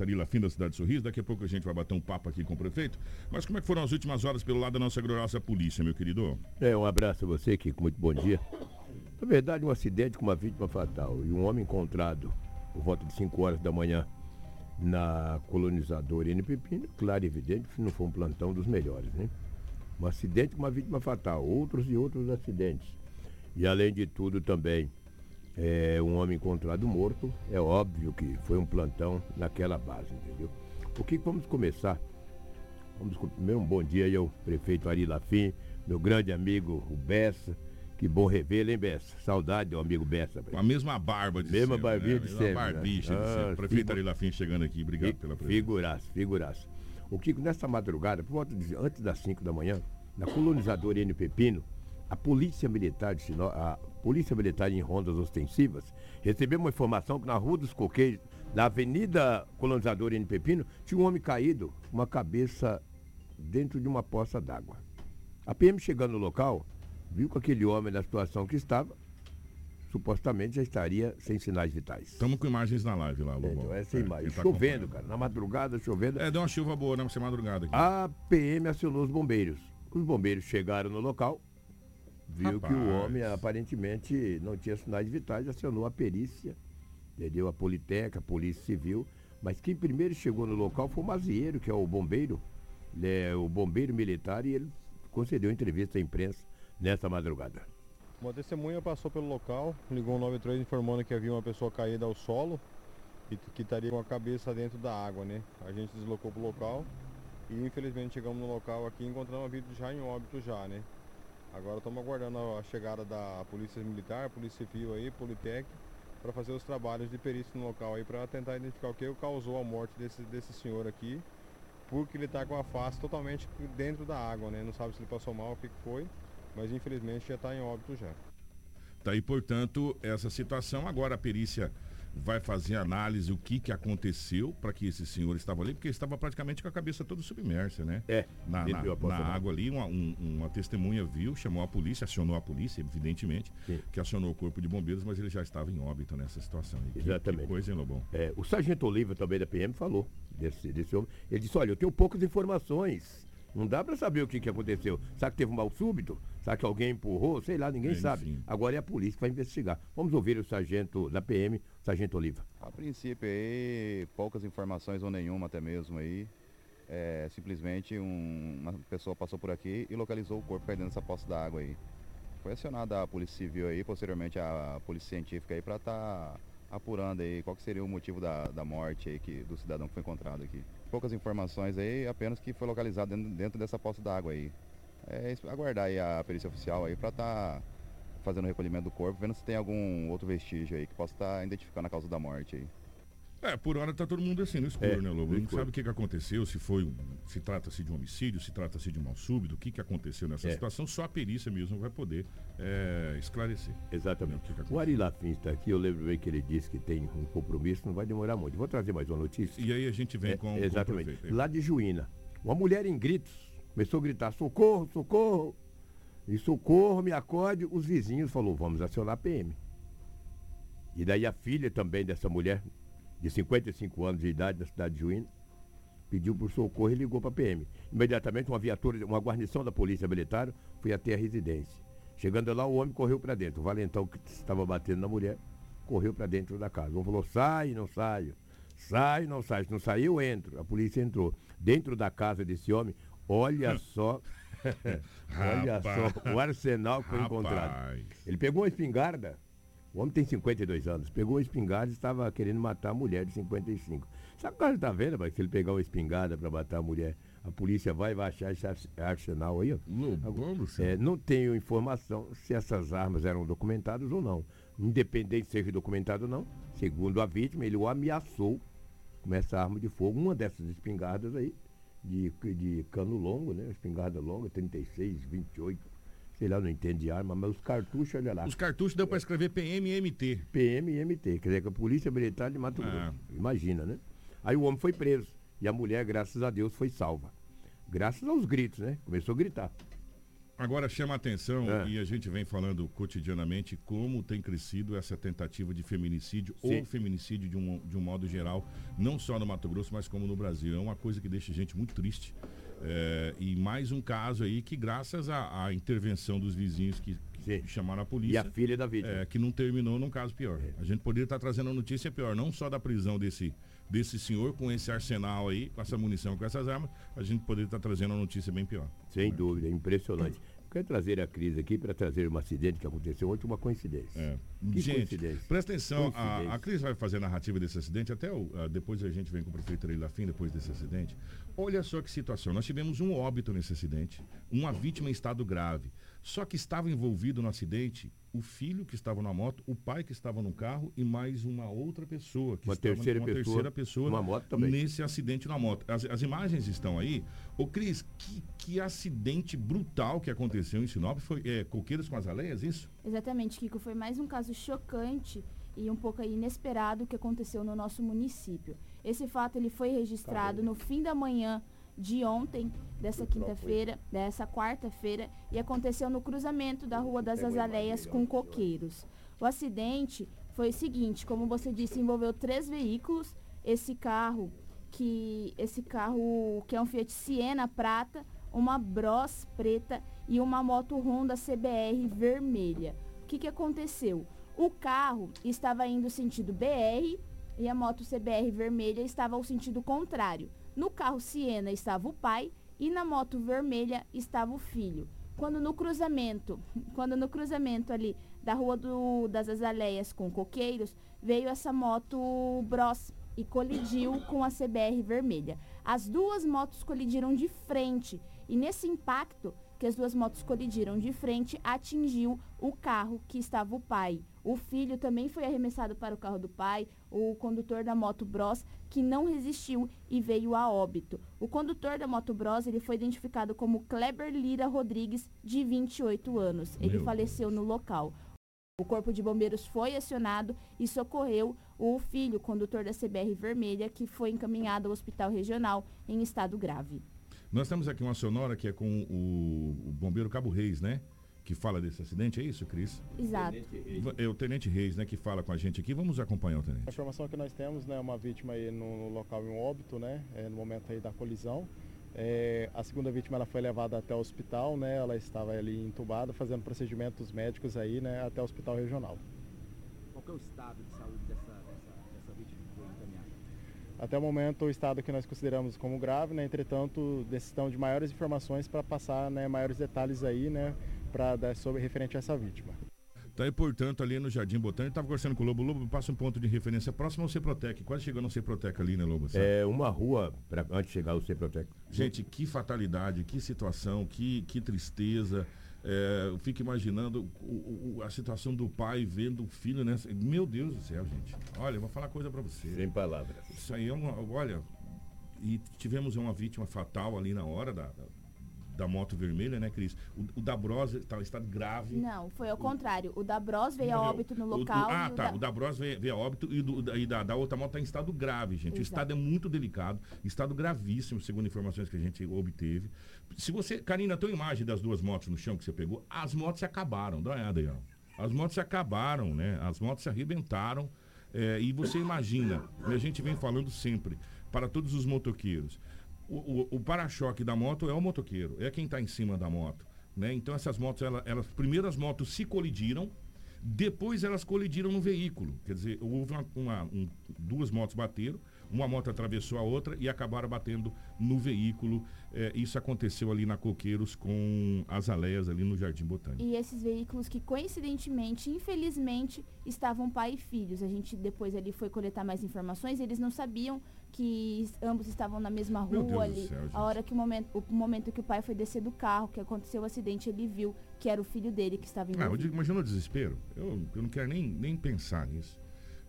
Arila Fim da cidade de Sorriso. Daqui a pouco a gente vai bater um papo aqui com o prefeito. Mas como é que foram as últimas horas pelo lado da nossa gloriosa polícia, meu querido? É, um abraço a você, Kiko. Muito bom dia. Na verdade, um acidente com uma vítima fatal e um homem encontrado por volta de 5 horas da manhã na colonizadora N Pepino, claro e evidente que não foi um plantão dos melhores, né? Um acidente com uma vítima fatal, outros e outros acidentes. E além de tudo também, é, um homem encontrado morto, é óbvio que foi um plantão naquela base, entendeu? O que vamos começar? Vamos primeiro um bom dia aí ao prefeito Ari Lafim, meu grande amigo o Bessa. Que bom revê-lo, hein, Bessa? Saudade do amigo Bessa. Com a mesma barba de Mesma sempre, barbinha né? de. Mesma barbicha né? de sempre. Ah, prefeito Ari Lafim chegando aqui, obrigado pela presença. Figuraça, figuraça. O Kiko, nessa madrugada, por volta de, antes das 5 da manhã, na colonizadora N Pepino, a Polícia Militar de Sinop, a Polícia Militar em rondas ostensivas, recebeu uma informação que na Rua dos Coqueiros, na Avenida Colonizadora N Pepino, tinha um homem caído, uma cabeça dentro de uma poça d'água. A PM chegando no local, viu que aquele homem na situação que estava, supostamente já estaria sem sinais vitais. Estamos com imagens na live lá, Lobo. Então, essa é, imagem. Tá chovendo, cara. Na madrugada, chovendo. É, deu uma chuva boa nessa madrugada aqui. A PM acionou os bombeiros. Os bombeiros chegaram no local, viu Rapaz. que o homem aparentemente não tinha sinais vitais, acionou a perícia, entendeu? A Politeca, a Polícia Civil. Mas quem primeiro chegou no local foi o Mazieiro, que é o bombeiro, é o bombeiro militar, e ele concedeu entrevista à imprensa nessa madrugada. Uma testemunha passou pelo local, ligou o 93 informando que havia uma pessoa caída ao solo e que estaria com a cabeça dentro da água, né? A gente deslocou para o local e infelizmente chegamos no local aqui e encontramos a vida já em óbito já, né? Agora estamos aguardando a chegada da Polícia Militar, Polícia Civil aí, Politec, para fazer os trabalhos de perícia no local aí para tentar identificar o que causou a morte desse, desse senhor aqui, porque ele está com a face totalmente dentro da água, né? Não sabe se ele passou mal, o que foi mas infelizmente já está em óbito já. Tá aí, portanto, essa situação. Agora a perícia vai fazer análise o que, que aconteceu para que esse senhor estava ali, porque estava praticamente com a cabeça toda submersa, né? É. Na, na, na água ali, uma, um, uma testemunha viu, chamou a polícia, acionou a polícia, evidentemente, Sim. que acionou o corpo de bombeiros, mas ele já estava em óbito nessa situação. E Exatamente. Que, que coisa, hein, Lobão? É, o sargento Oliva, também da PM, falou desse, desse homem. Ele disse, olha, eu tenho poucas informações. Não dá para saber o que, que aconteceu. Sabe que teve um mal súbito? Sabe que alguém empurrou? Sei lá, ninguém sabe. Agora é a polícia que vai investigar. Vamos ouvir o sargento da PM, sargento Oliva. A princípio aí, poucas informações ou nenhuma até mesmo aí. É, simplesmente um, uma pessoa passou por aqui e localizou o corpo perdendo essa poça d'água aí. Foi acionada a Polícia Civil aí, posteriormente a Polícia Científica aí para estar tá apurando aí qual seria o motivo da, da morte aí que, do cidadão que foi encontrado aqui. Poucas informações aí, apenas que foi localizado dentro, dentro dessa poça d'água aí. É aguardar aí a perícia oficial aí para estar tá fazendo o recolhimento do corpo, vendo se tem algum outro vestígio aí que possa estar tá identificando a causa da morte aí. É, por hora tá todo mundo assim no escuro, é, né, Lobo? Não sabe o que, que aconteceu, se foi um, se trata-se de um homicídio, se trata-se de um mal súbito, o que, que aconteceu nessa é. situação, só a perícia mesmo vai poder é, esclarecer. Exatamente. Né, o, que o Ari Lafim está aqui, eu lembro bem que ele disse que tem um compromisso, não vai demorar muito. Vou trazer mais uma notícia. E aí a gente vem é, com Exatamente. Com Lá de Juína, uma mulher em gritos começou a gritar: socorro, socorro! E socorro, me acorde. Os vizinhos falou: vamos acionar a PM. E daí a filha também dessa mulher, de 55 anos de idade, da cidade de Juína, pediu por socorro e ligou para a PM. Imediatamente, uma viatura, uma guarnição da Polícia Militar foi até a residência. Chegando lá, o homem correu para dentro. O valentão que estava batendo na mulher correu para dentro da casa. O homem falou: sai, não saio. Sai, não sai. Se não sair, eu entro. A polícia entrou. Dentro da casa desse homem, olha só. olha só o arsenal que foi encontrado. Ele pegou uma espingarda o homem tem 52 anos. Pegou a espingarda e estava querendo matar a mulher de 55. Sabe o que está vendo, pai? Se ele pegar uma espingarda para matar a mulher, a polícia vai, achar esse arsenal aí, ó. Lobão, é, não tenho informação se essas armas eram documentadas ou não. Independente de ser documentado ou não, segundo a vítima, ele o ameaçou com essa arma de fogo. Uma dessas espingardas aí, de, de cano longo, né? Espingarda longa, 36, 28 sei lá, não entende de arma, mas os cartuchos, olha lá. Os cartuchos deu para escrever PMMT. PMMT, quer dizer, que a Polícia Militar de Mato Grosso. Ah. Imagina, né? Aí o homem foi preso. E a mulher, graças a Deus, foi salva. Graças aos gritos, né? Começou a gritar. Agora chama a atenção, é. e a gente vem falando cotidianamente, como tem crescido essa tentativa de feminicídio Sim. ou feminicídio de um, de um modo geral, não só no Mato Grosso, mas como no Brasil. É uma coisa que deixa a gente muito triste. É, e mais um caso aí que, graças à, à intervenção dos vizinhos que, que chamaram a polícia. E a filha da vítima. É, que não terminou num caso pior. É. A gente poderia estar trazendo a notícia pior, não só da prisão desse, desse senhor com esse arsenal aí, com essa munição, com essas armas, a gente poderia estar trazendo a notícia bem pior. Sem dúvida, impressionante. Quero trazer a crise aqui para trazer um acidente que aconteceu ontem, uma coincidência. É. Que gente, presta atenção, a, a Cris vai fazer a narrativa desse acidente, até o, uh, depois a gente vem com o prefeito Ari Lafim, depois desse acidente. Olha só que situação, nós tivemos um óbito nesse acidente, uma vítima em estado grave. Só que estava envolvido no acidente o filho que estava na moto, o pai que estava no carro e mais uma outra pessoa que uma estava terceira uma pessoa, terceira pessoa uma moto também. nesse acidente na moto. As, as imagens estão aí. Ô Cris, que, que acidente brutal que aconteceu em Sinop. Foi é, coqueiros com aleias, isso? Exatamente, Kiko. Foi mais um caso chocante e um pouco inesperado que aconteceu no nosso município. Esse fato ele foi registrado no fim da manhã de ontem, dessa quinta-feira, dessa quarta-feira, e aconteceu no cruzamento da Rua das Azaleias com Coqueiros. O acidente foi o seguinte, como você disse, envolveu três veículos. Esse carro, que esse carro que é um Fiat Siena prata, uma Bros preta e uma moto Honda CBR vermelha. O que, que aconteceu? O carro estava indo sentido BR e a moto CBR vermelha estava ao sentido contrário. No carro Siena estava o pai e na moto vermelha estava o filho. Quando no cruzamento, quando no cruzamento ali da Rua do, das Azaleias com Coqueiros, veio essa moto Bros e colidiu com a CBR vermelha. As duas motos colidiram de frente e nesse impacto que as duas motos colidiram de frente, atingiu o carro que estava o pai. O filho também foi arremessado para o carro do pai, o condutor da moto Bros, que não resistiu e veio a óbito. O condutor da moto Bros, ele foi identificado como Kleber Lira Rodrigues, de 28 anos. Ele Meu faleceu Deus. no local. O corpo de bombeiros foi acionado e socorreu o filho, condutor da CBR Vermelha, que foi encaminhado ao hospital regional em estado grave. Nós temos aqui uma sonora que é com o, o bombeiro Cabo Reis, né? Que fala desse acidente, é isso, Cris? Exato. É o Tenente Reis, né, que fala com a gente aqui. Vamos acompanhar o Tenente. A informação que nós temos, né, uma vítima aí no, local em óbito, né, é, no momento aí da colisão. É, a segunda vítima ela foi levada até o hospital, né, ela estava ali entubada, fazendo procedimentos médicos aí, né, até o hospital regional. Qual é o estado de saúde dessa até o momento, o estado que nós consideramos como grave, né? entretanto, necessitamos de maiores informações para passar né, maiores detalhes aí, né, para dar sobre referente a essa vítima. Tá aí, portanto, ali no Jardim Botânico, estava conversando com o Lobo. O Lobo passa um ponto de referência próximo ao Ceprotec, quase chegando ao Ceprotec ali, né, Lobo? Sabe? É uma rua pra, antes de chegar ao Ceprotec. Gente, que fatalidade, que situação, que, que tristeza. É, eu fico imaginando o, o, a situação do pai vendo o filho, né? Meu Deus do céu, gente. Olha, eu vou falar coisa para você. Sem palavras. Isso aí é uma. Olha, e tivemos uma vítima fatal ali na hora da, da da moto vermelha, né, Cris? O, o da Bros está em estado grave. Não, foi ao o, contrário. O da Bros veio a óbito no local. O, ah, tá. O da, Bros veio, veio a óbito e, do, e da, da outra moto está em estado grave, gente. Exato. O estado é muito delicado, estado gravíssimo, segundo informações que a gente obteve. Se você, Karina, tem uma imagem das duas motos no chão que você pegou, as motos se acabaram. Dá uma olhada aí, ó. As motos se acabaram, né? As motos se arrebentaram. É, e você imagina, e a gente vem falando sempre, para todos os motoqueiros, o, o, o para-choque da moto é o motoqueiro, é quem está em cima da moto. Né? Então essas motos, elas, primeiro as motos se colidiram, depois elas colidiram no veículo. Quer dizer, houve uma, uma, um, duas motos bateram, uma moto atravessou a outra e acabaram batendo no veículo. É, isso aconteceu ali na Coqueiros com as aleias ali no Jardim Botânico. E esses veículos que coincidentemente, infelizmente, estavam pai e filhos. A gente depois ali foi coletar mais informações, eles não sabiam que ambos estavam na mesma rua ali. Céu, a hora que o momento, o momento que o pai foi descer do carro, que aconteceu o acidente, ele viu que era o filho dele que estava envolvido. Ah, eu digo, imagina o desespero. Eu, eu não quero nem, nem pensar nisso.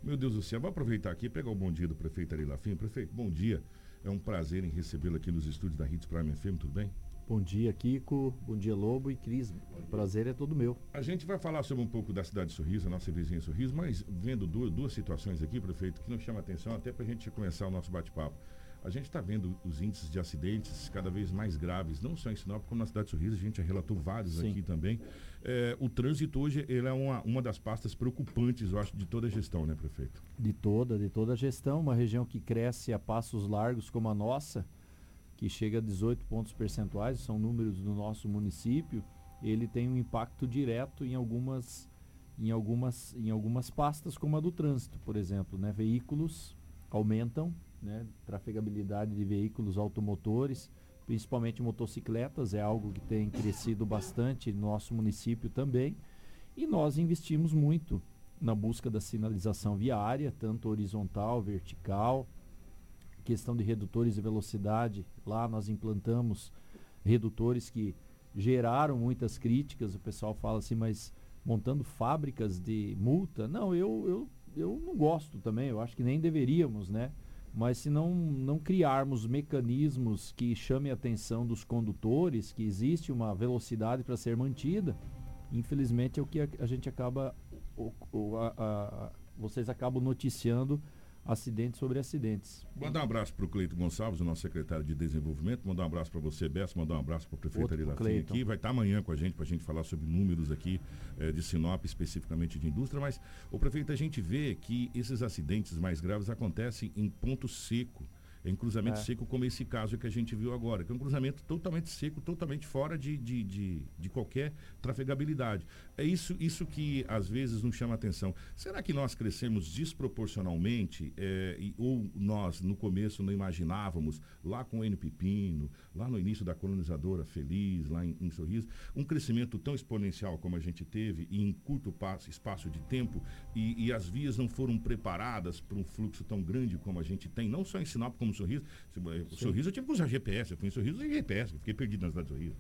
Meu Deus do céu, vou aproveitar aqui e pegar o bom dia do prefeito Ari Lafim. Prefeito, bom dia. É um prazer em recebê-lo aqui nos estúdios da Hits Prime FM, tudo bem? Bom dia, Kiko. Bom dia, Lobo e Cris. O prazer é todo meu. A gente vai falar sobre um pouco da cidade de Sorriso, a nossa vizinha Sorriso, mas vendo duas, duas situações aqui, prefeito, que nos chama a atenção, até para a gente começar o nosso bate-papo. a gente está vendo os índices de acidentes cada vez mais graves, não só em Sinop, como na cidade de Sorriso, a gente já relatou vários Sim. aqui também. É, o trânsito hoje ele é uma, uma das pastas preocupantes, eu acho, de toda a gestão, né, prefeito? De toda, de toda a gestão, uma região que cresce a passos largos como a nossa, que chega a 18 pontos percentuais, são números do nosso município, ele tem um impacto direto em algumas em algumas, em algumas pastas, como a do trânsito, por exemplo. Né? Veículos aumentam, né? trafegabilidade de veículos automotores, principalmente motocicletas, é algo que tem crescido bastante no nosso município também. E nós investimos muito na busca da sinalização viária, tanto horizontal, vertical, questão de redutores de velocidade. Lá nós implantamos redutores que geraram muitas críticas. O pessoal fala assim, mas montando fábricas de multa. Não, eu, eu, eu não gosto também, eu acho que nem deveríamos, né? Mas se não, não criarmos mecanismos que chamem a atenção dos condutores, que existe uma velocidade para ser mantida, infelizmente é o que a, a gente acaba, a, a, vocês acabam noticiando acidentes sobre acidentes. Mandar um abraço para o Cleito Gonçalves, o nosso secretário de Desenvolvimento. Mandar um abraço para você, Bessa. Mandar um abraço para o prefeito Arilafim aqui. Vai estar tá amanhã com a gente para a gente falar sobre números aqui eh, de Sinop, especificamente de indústria. Mas, o prefeito, a gente vê que esses acidentes mais graves acontecem em ponto seco em cruzamento é. seco, como esse caso que a gente viu agora, que é um cruzamento totalmente seco, totalmente fora de, de, de, de qualquer trafegabilidade. É isso, isso que às vezes nos chama a atenção. Será que nós crescemos desproporcionalmente é, e, ou nós no começo não imaginávamos, lá com o N Pepino, lá no início da colonizadora Feliz, lá em, em Sorriso, um crescimento tão exponencial como a gente teve e em curto passo, espaço de tempo e, e as vias não foram preparadas para um fluxo tão grande como a gente tem, não só em Sinop como Sorriso. O Sorriso eu tive que usar GPS, eu fui em Sorriso e GPS, fiquei perdido na cidade de Sorriso.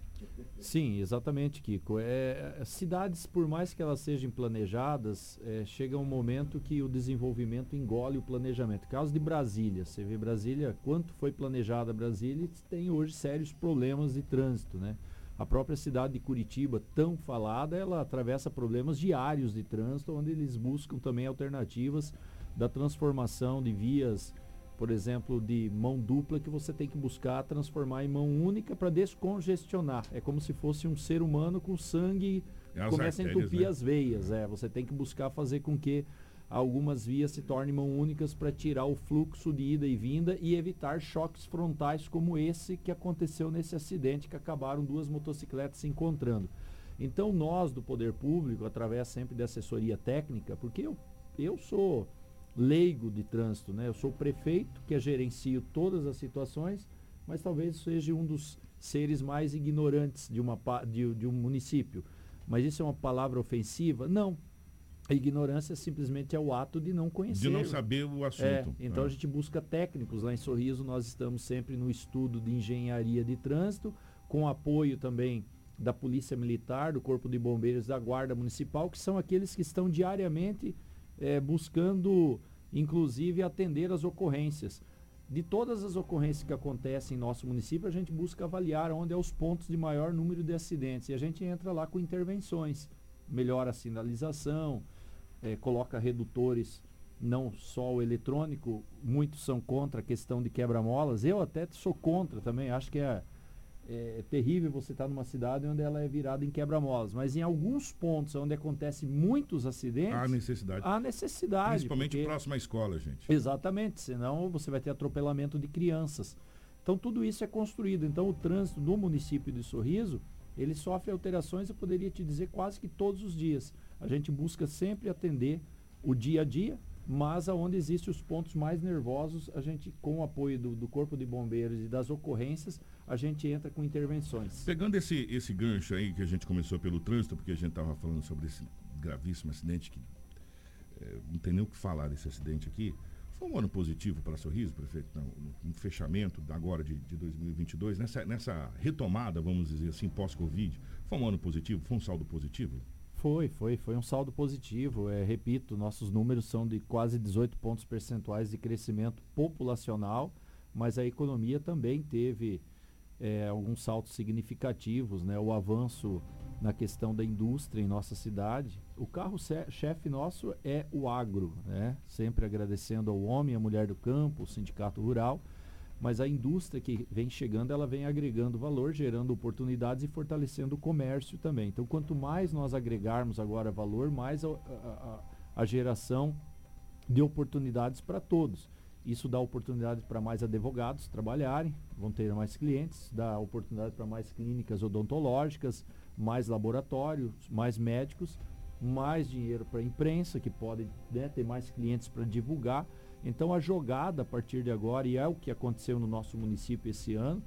Sim, exatamente, Kiko. É, cidades, por mais que elas sejam planejadas, é, chega um momento que o desenvolvimento engole o planejamento. Caso de Brasília, você vê Brasília, quanto foi planejada Brasília, tem hoje sérios problemas de trânsito, né? A própria cidade de Curitiba, tão falada, ela atravessa problemas diários de trânsito, onde eles buscam também alternativas da transformação de vias por exemplo, de mão dupla que você tem que buscar transformar em mão única para descongestionar. É como se fosse um ser humano com sangue é começa a entupir né? as veias. É, você tem que buscar fazer com que algumas vias se tornem mão únicas para tirar o fluxo de ida e vinda e evitar choques frontais como esse que aconteceu nesse acidente que acabaram duas motocicletas se encontrando. Então nós do poder público, através sempre de assessoria técnica, porque eu, eu sou leigo de trânsito, né? Eu sou prefeito que gerencio todas as situações, mas talvez seja um dos seres mais ignorantes de, uma, de, de um município. Mas isso é uma palavra ofensiva? Não. A ignorância simplesmente é o ato de não conhecer. De não saber o assunto. É, então é. a gente busca técnicos. Lá em Sorriso nós estamos sempre no estudo de engenharia de trânsito, com apoio também da Polícia Militar, do Corpo de Bombeiros, da Guarda Municipal, que são aqueles que estão diariamente é, buscando, inclusive, atender as ocorrências. De todas as ocorrências que acontecem em nosso município, a gente busca avaliar onde é os pontos de maior número de acidentes. E a gente entra lá com intervenções. Melhora a sinalização, é, coloca redutores, não só o eletrônico, muitos são contra a questão de quebra-molas. Eu até sou contra também, acho que é é, terrível você estar tá numa cidade onde ela é virada em quebra-molas, mas em alguns pontos onde acontece muitos acidentes, há necessidade. Há necessidade. Principalmente porque... próximo à escola, gente. Exatamente, senão você vai ter atropelamento de crianças. Então tudo isso é construído. Então o trânsito no município de Sorriso, ele sofre alterações, eu poderia te dizer quase que todos os dias. A gente busca sempre atender o dia a dia, mas aonde existem os pontos mais nervosos, a gente, com o apoio do, do, Corpo de Bombeiros e das ocorrências, a gente entra com intervenções. Pegando esse, esse gancho aí que a gente começou pelo trânsito, porque a gente estava falando sobre esse gravíssimo acidente, que é, não tem nem o que falar desse acidente aqui. Foi um ano positivo para Sorriso, prefeito, no, no fechamento agora de, de 2022, nessa, nessa retomada, vamos dizer assim, pós-Covid, foi um ano positivo, foi um saldo positivo? Foi, foi, foi um saldo positivo. É, repito, nossos números são de quase 18 pontos percentuais de crescimento populacional, mas a economia também teve é, alguns saltos significativos, né? O avanço na questão da indústria em nossa cidade. O carro-chefe nosso é o agro, né? Sempre agradecendo ao homem, à mulher do campo, o sindicato rural, mas a indústria que vem chegando, ela vem agregando valor, gerando oportunidades e fortalecendo o comércio também. Então, quanto mais nós agregarmos agora valor, mais a, a, a geração de oportunidades para todos. Isso dá oportunidade para mais advogados trabalharem, vão ter mais clientes, dá oportunidade para mais clínicas odontológicas, mais laboratórios, mais médicos, mais dinheiro para a imprensa, que pode né, ter mais clientes para divulgar. Então a jogada a partir de agora, e é o que aconteceu no nosso município esse ano,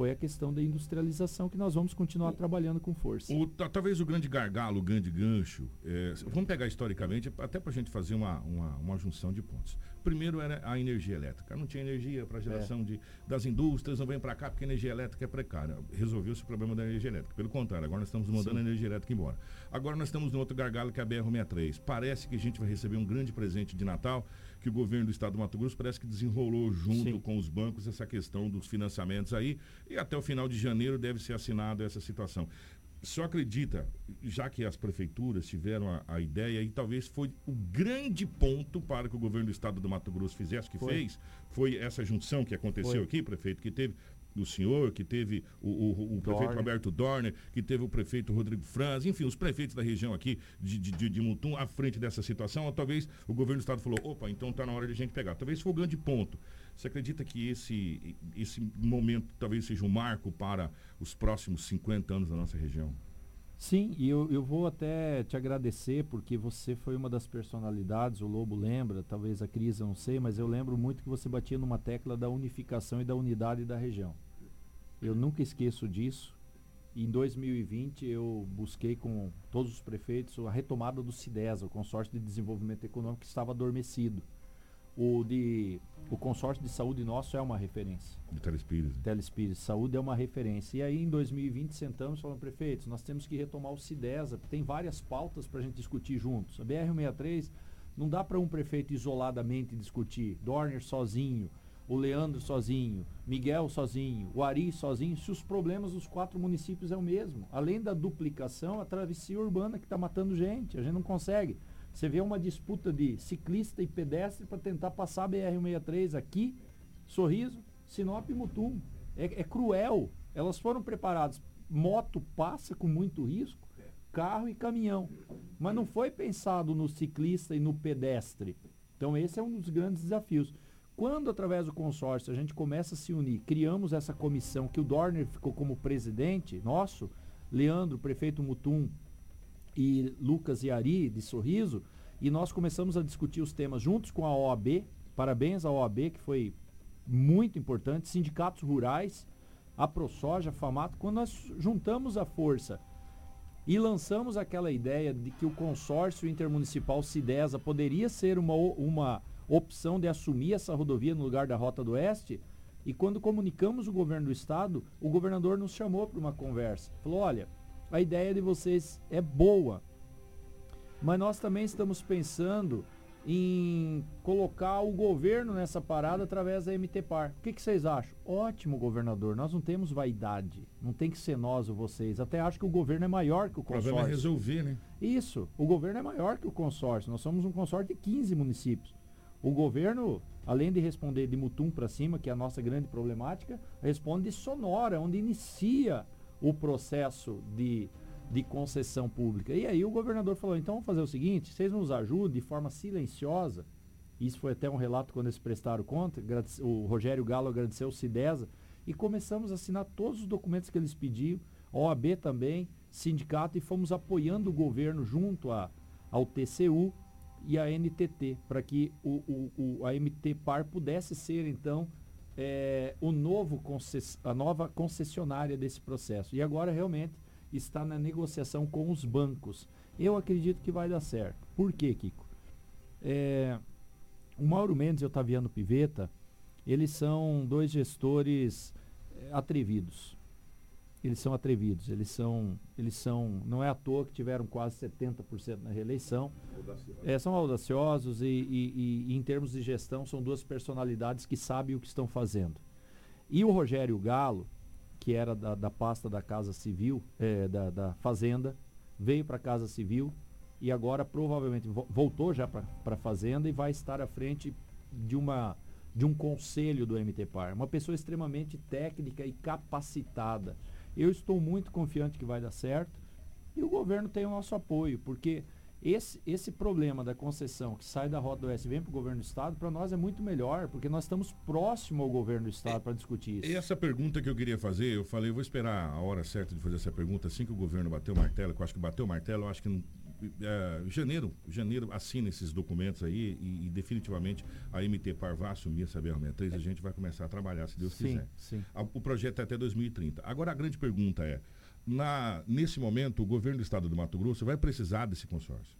foi a questão da industrialização que nós vamos continuar o, trabalhando com força. O, talvez o grande gargalo, o grande gancho, é, vamos pegar historicamente, até para a gente fazer uma, uma, uma, junção de pontos. Primeiro era a energia elétrica. Não tinha energia para geração é. de, das indústrias, não vem para cá porque a energia elétrica é precária. Resolveu-se o problema da energia elétrica. Pelo contrário, agora nós estamos mandando Sim. a energia elétrica embora. Agora nós estamos no outro gargalo que é a BR-63. Parece que a gente vai receber um grande presente de Natal que o governo do estado do Mato Grosso parece que desenrolou junto Sim. com os bancos essa questão dos financiamentos aí e até o final de janeiro deve ser assinada essa situação. Só acredita, já que as prefeituras tiveram a, a, ideia, e talvez foi o grande ponto para que o governo do estado do Mato Grosso fizesse o que foi. fez, foi essa junção que aconteceu foi. aqui, prefeito, que teve do senhor, que teve o, o, o prefeito Roberto Dorner, que teve o prefeito Rodrigo Franz, enfim, os prefeitos da região aqui de, de, de Mutum à frente dessa situação, ou talvez o governo do estado falou, opa, então está na hora de a gente pegar. Talvez foi o grande ponto. Você acredita que esse, esse momento talvez seja um marco para os próximos 50 anos da nossa região? Sim, e eu, eu vou até te agradecer porque você foi uma das personalidades, o Lobo lembra, talvez a Cris não sei, mas eu lembro muito que você batia numa tecla da unificação e da unidade da região. Eu nunca esqueço disso. Em 2020 eu busquei com todos os prefeitos a retomada do CIDESA, o Consórcio de Desenvolvimento Econômico que estava adormecido. O, de, o consórcio de saúde nosso é uma referência. De Telespires. Né? Telespires. Saúde é uma referência. E aí, em 2020, sentamos e falamos, prefeitos, nós temos que retomar o CIDESA, tem várias pautas para a gente discutir juntos. A BR-163 não dá para um prefeito isoladamente discutir. Dorner sozinho, o Leandro sozinho, Miguel sozinho, o Ari sozinho, se os problemas dos quatro municípios é o mesmo. Além da duplicação, a travessia urbana que está matando gente. A gente não consegue. Você vê uma disputa de ciclista e pedestre para tentar passar a BR-163 aqui, Sorriso, Sinop e Mutum. É, é, cruel. Elas foram preparadas. Moto passa com muito risco, carro e caminhão. Mas não foi pensado no ciclista e no pedestre. Então esse é um dos grandes desafios. Quando, através do consórcio, a gente começa a se unir, criamos essa comissão que o Dorner ficou como presidente nosso, Leandro, prefeito Mutum, e Lucas e Ari de Sorriso, e nós começamos a discutir os temas juntos com a OAB. Parabéns à OAB, que foi muito importante, sindicatos rurais, a ProSoja, a FAMATO, quando nós juntamos a força e lançamos aquela ideia de que o consórcio intermunicipal CIDESA poderia ser uma, uma opção de assumir essa rodovia no lugar da Rota do Oeste, e quando comunicamos o governo do estado, o governador nos chamou para uma conversa. Falou: olha, a ideia de vocês é boa, mas nós também estamos pensando em colocar o governo nessa parada através da MTPAR. O que, que, vocês acham? Ótimo, governador. Nós não temos vaidade. Não tem que ser nós ou vocês. Até acho que o governo é maior que o consórcio. O problema é resolver, né? Isso. O governo é maior que o consórcio. Nós somos um consórcio de 15 municípios. O governo, além de responder de Mutum para cima, que é a nossa grande problemática, responde de Sonora, onde inicia o processo de, de concessão pública. E aí o governador falou: então vamos fazer o seguinte, vocês nos ajudem de forma silenciosa. Isso foi até um relato quando eles prestaram conta. O Rogério Galo agradeceu o CIDESA e começamos a assinar todos os documentos que eles pediam, OAB também, sindicato, e fomos apoiando o governo junto a, ao TCU e a NTT, para que o, o, o, a MT Par pudesse ser então é, o novo a nova concessionária desse processo. E agora realmente está na negociação com os bancos. Eu acredito que vai dar certo. Por quê, Kiko? É, o Mauro Mendes e o Otaviano Piveta, eles são dois gestores é, atrevidos. Eles são atrevidos, eles são, eles são, não é à toa que tiveram quase 70% na reeleição. É, são audaciosos e, e, e, em termos de gestão, são duas personalidades que sabem o que estão fazendo. E o Rogério Galo, que era da, da pasta da Casa Civil, é, da, da Fazenda, veio para a Casa Civil e agora provavelmente vo voltou já para a Fazenda e vai estar à frente de uma de um conselho do MTPAR, uma pessoa extremamente técnica e capacitada. Eu estou muito confiante que vai dar certo e o governo tem o nosso apoio, porque esse, esse problema da concessão que sai da Rota do Oeste e vem para o governo do Estado, para nós é muito melhor, porque nós estamos próximo ao governo do Estado para discutir isso. E essa pergunta que eu queria fazer, eu falei, eu vou esperar a hora certa de fazer essa pergunta, assim que o governo bateu o martelo, que eu acho que bateu o martelo, eu acho que é, janeiro, janeiro assina esses documentos aí e, e definitivamente a MT Par vai assumir essa BR-63 e a gente vai começar a trabalhar, se Deus sim, quiser. Sim. O projeto é até 2030. Agora a grande pergunta é, na, nesse momento, o governo do estado do Mato Grosso vai precisar desse consórcio.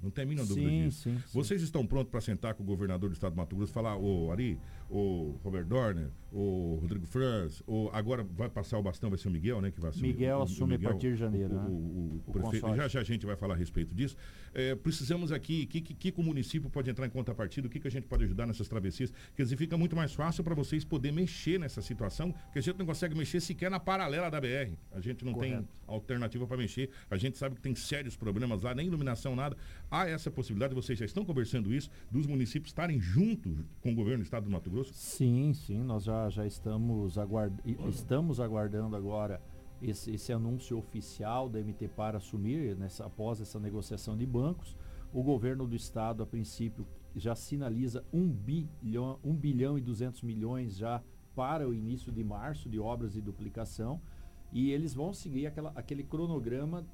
Não tem a mínima dúvida sim, disso. Sim, Vocês estão prontos para sentar com o governador do estado do Mato Grosso e falar, ô Ari, o Robert Dorner, o Rodrigo Franz, o, agora vai passar o bastão, vai ser o Miguel, né? Que vai assumir. Miguel o, assume Miguel, a partir de janeiro. O, né? o, o prefeito, já já a gente vai falar a respeito disso. É, precisamos aqui, que, que, que o município pode entrar em contrapartida, o que, que a gente pode ajudar nessas travessias, quer dizer, fica muito mais fácil para vocês poder mexer nessa situação, que a gente não consegue mexer sequer na paralela da BR. A gente não Correto. tem alternativa para mexer. A gente sabe que tem sérios problemas lá, nem iluminação, nada. Há essa possibilidade, vocês já estão conversando isso, dos municípios estarem juntos com o governo do estado do Mato Grosso? Sim, sim, nós já, já estamos, aguard... estamos aguardando agora esse, esse anúncio oficial da MT para assumir nessa, após essa negociação de bancos. O governo do estado, a princípio, já sinaliza 1 bilhão, 1 bilhão e 200 milhões já para o início de março de obras de duplicação e eles vão seguir aquela, aquele cronograma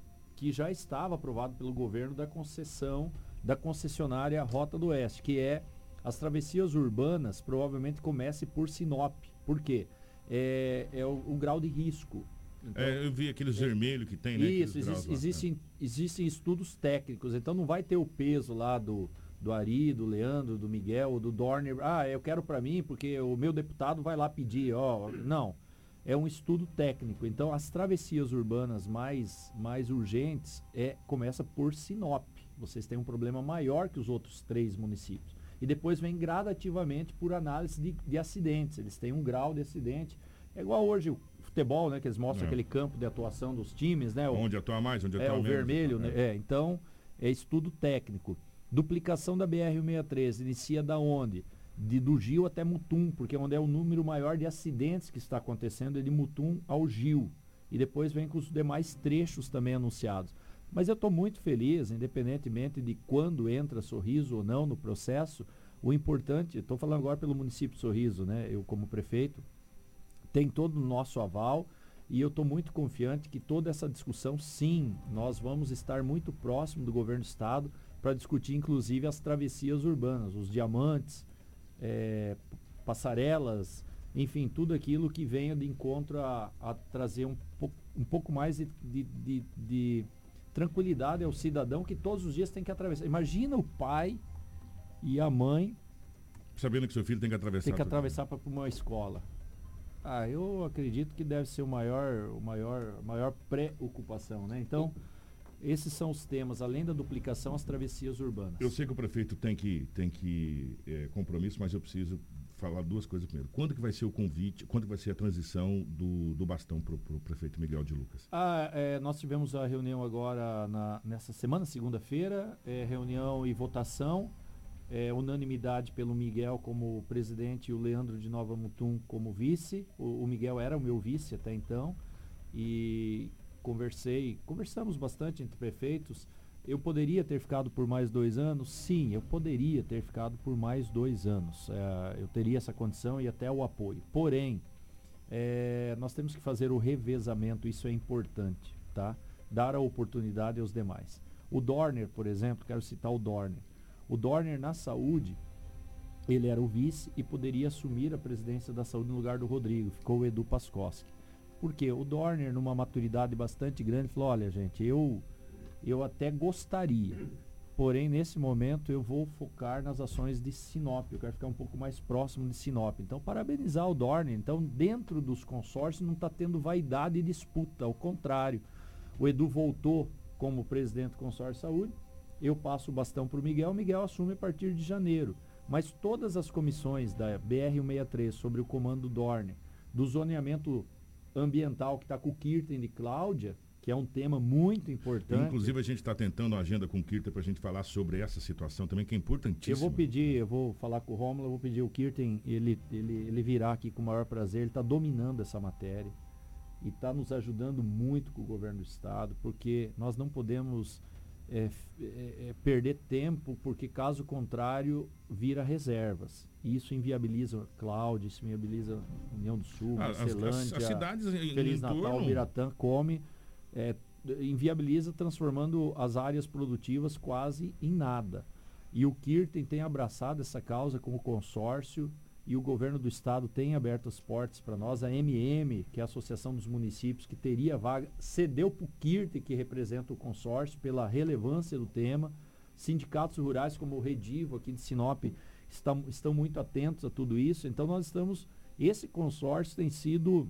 que já estava aprovado pelo governo da concessão da concessionária Rota do Oeste, que é as travessias urbanas provavelmente comece por Sinop. Por quê? É, é o, o grau de risco. Então, é, eu vi aqueles é, vermelhos que tem, né? Isso, existe, existem, existem estudos técnicos, então não vai ter o peso lá do, do Ari, do Leandro, do Miguel, do Dorner. Ah, eu quero para mim porque o meu deputado vai lá pedir, ó. Não. É um estudo técnico. Então as travessias urbanas mais, mais urgentes é começa por Sinop. Vocês têm um problema maior que os outros três municípios. E depois vem gradativamente por análise de, de acidentes. Eles têm um grau de acidente. É igual hoje o futebol, né? Que eles mostram é. aquele campo de atuação dos times, né? O, onde atua mais, onde atua é, menos. É, o vermelho, né? É, então, é estudo técnico. Duplicação da BR-163 inicia da onde? De, do Gil até Mutum, porque é onde é o número maior de acidentes que está acontecendo, é de Mutum ao Gil. E depois vem com os demais trechos também anunciados. Mas eu estou muito feliz, independentemente de quando entra Sorriso ou não no processo, o importante, estou falando agora pelo município de Sorriso, né? Eu como prefeito, tem todo o nosso aval e eu estou muito confiante que toda essa discussão, sim, nós vamos estar muito próximo do governo do estado para discutir inclusive as travessias urbanas, os diamantes, é, passarelas, enfim, tudo aquilo que venha de encontro a, a trazer um, po um pouco mais de, de, de, de tranquilidade ao cidadão que todos os dias tem que atravessar. Imagina o pai e a mãe sabendo que seu filho tem que atravessar tem que atravessar para uma escola ah, eu acredito que deve ser o maior, o maior, maior preocupação, né? Então, esses são os temas, além da duplicação, as travessias urbanas. Eu sei que o prefeito tem que, tem que é, compromisso, mas eu preciso falar duas coisas primeiro. Quando que vai ser o convite, quando que vai ser a transição do, do bastão para o prefeito Miguel de Lucas? Ah, é, nós tivemos a reunião agora na, nessa semana, segunda-feira, é, reunião e votação é, unanimidade pelo Miguel como presidente e o Leandro de Nova Mutum como vice. O, o, Miguel era o meu vice até então e conversei, conversamos bastante entre prefeitos. Eu poderia ter ficado por mais dois anos? Sim, eu poderia ter ficado por mais dois anos. É, eu teria essa condição e até o apoio. Porém, é, nós temos que fazer o revezamento, isso é importante, tá? Dar a oportunidade aos demais. O Dorner, por exemplo, quero citar o Dorner o Dorner na saúde, ele era o vice e poderia assumir a presidência da saúde no lugar do Rodrigo. Ficou o Edu Pascoski. Porque o Dorner, numa maturidade bastante grande, falou: olha, gente, eu, eu até gostaria. Porém, nesse momento, eu vou focar nas ações de Sinop. Eu quero ficar um pouco mais próximo de Sinop. Então, parabenizar o Dorner. Então, dentro dos consórcios, não está tendo vaidade e disputa. Ao contrário, o Edu voltou como presidente do consórcio de saúde eu passo o bastão para o Miguel, o Miguel assume a partir de janeiro. Mas todas as comissões da BR-163 sobre o comando Dorne, do zoneamento ambiental que está com o Kirten e Cláudia, que é um tema muito importante. Inclusive, a gente está tentando uma agenda com o Kirten para a gente falar sobre essa situação também, que é importantíssima. Eu vou pedir, eu vou falar com o Romulo, eu vou pedir o Kirten, ele, ele, ele virá aqui com o maior prazer, ele está dominando essa matéria e está nos ajudando muito com o governo do estado, porque nós não podemos é, é, é, perder tempo, porque caso contrário vira reservas. Isso inviabiliza Cláudia, isso inviabiliza União do Sul, ah, Marcelândia, as, as, cidades Feliz Natal. Biratã, Come, é, inviabiliza transformando as áreas produtivas quase em nada. E o Kirten tem abraçado essa causa com o consórcio e o governo do estado tem aberto as portas para nós. A MM, que é a Associação dos Municípios, que teria vaga, cedeu para o Kirten, que representa o consórcio, pela relevância do tema. Sindicatos rurais como o Redivo, aqui de Sinop, estão, estão muito atentos a tudo isso. Então nós estamos. Esse consórcio tem sido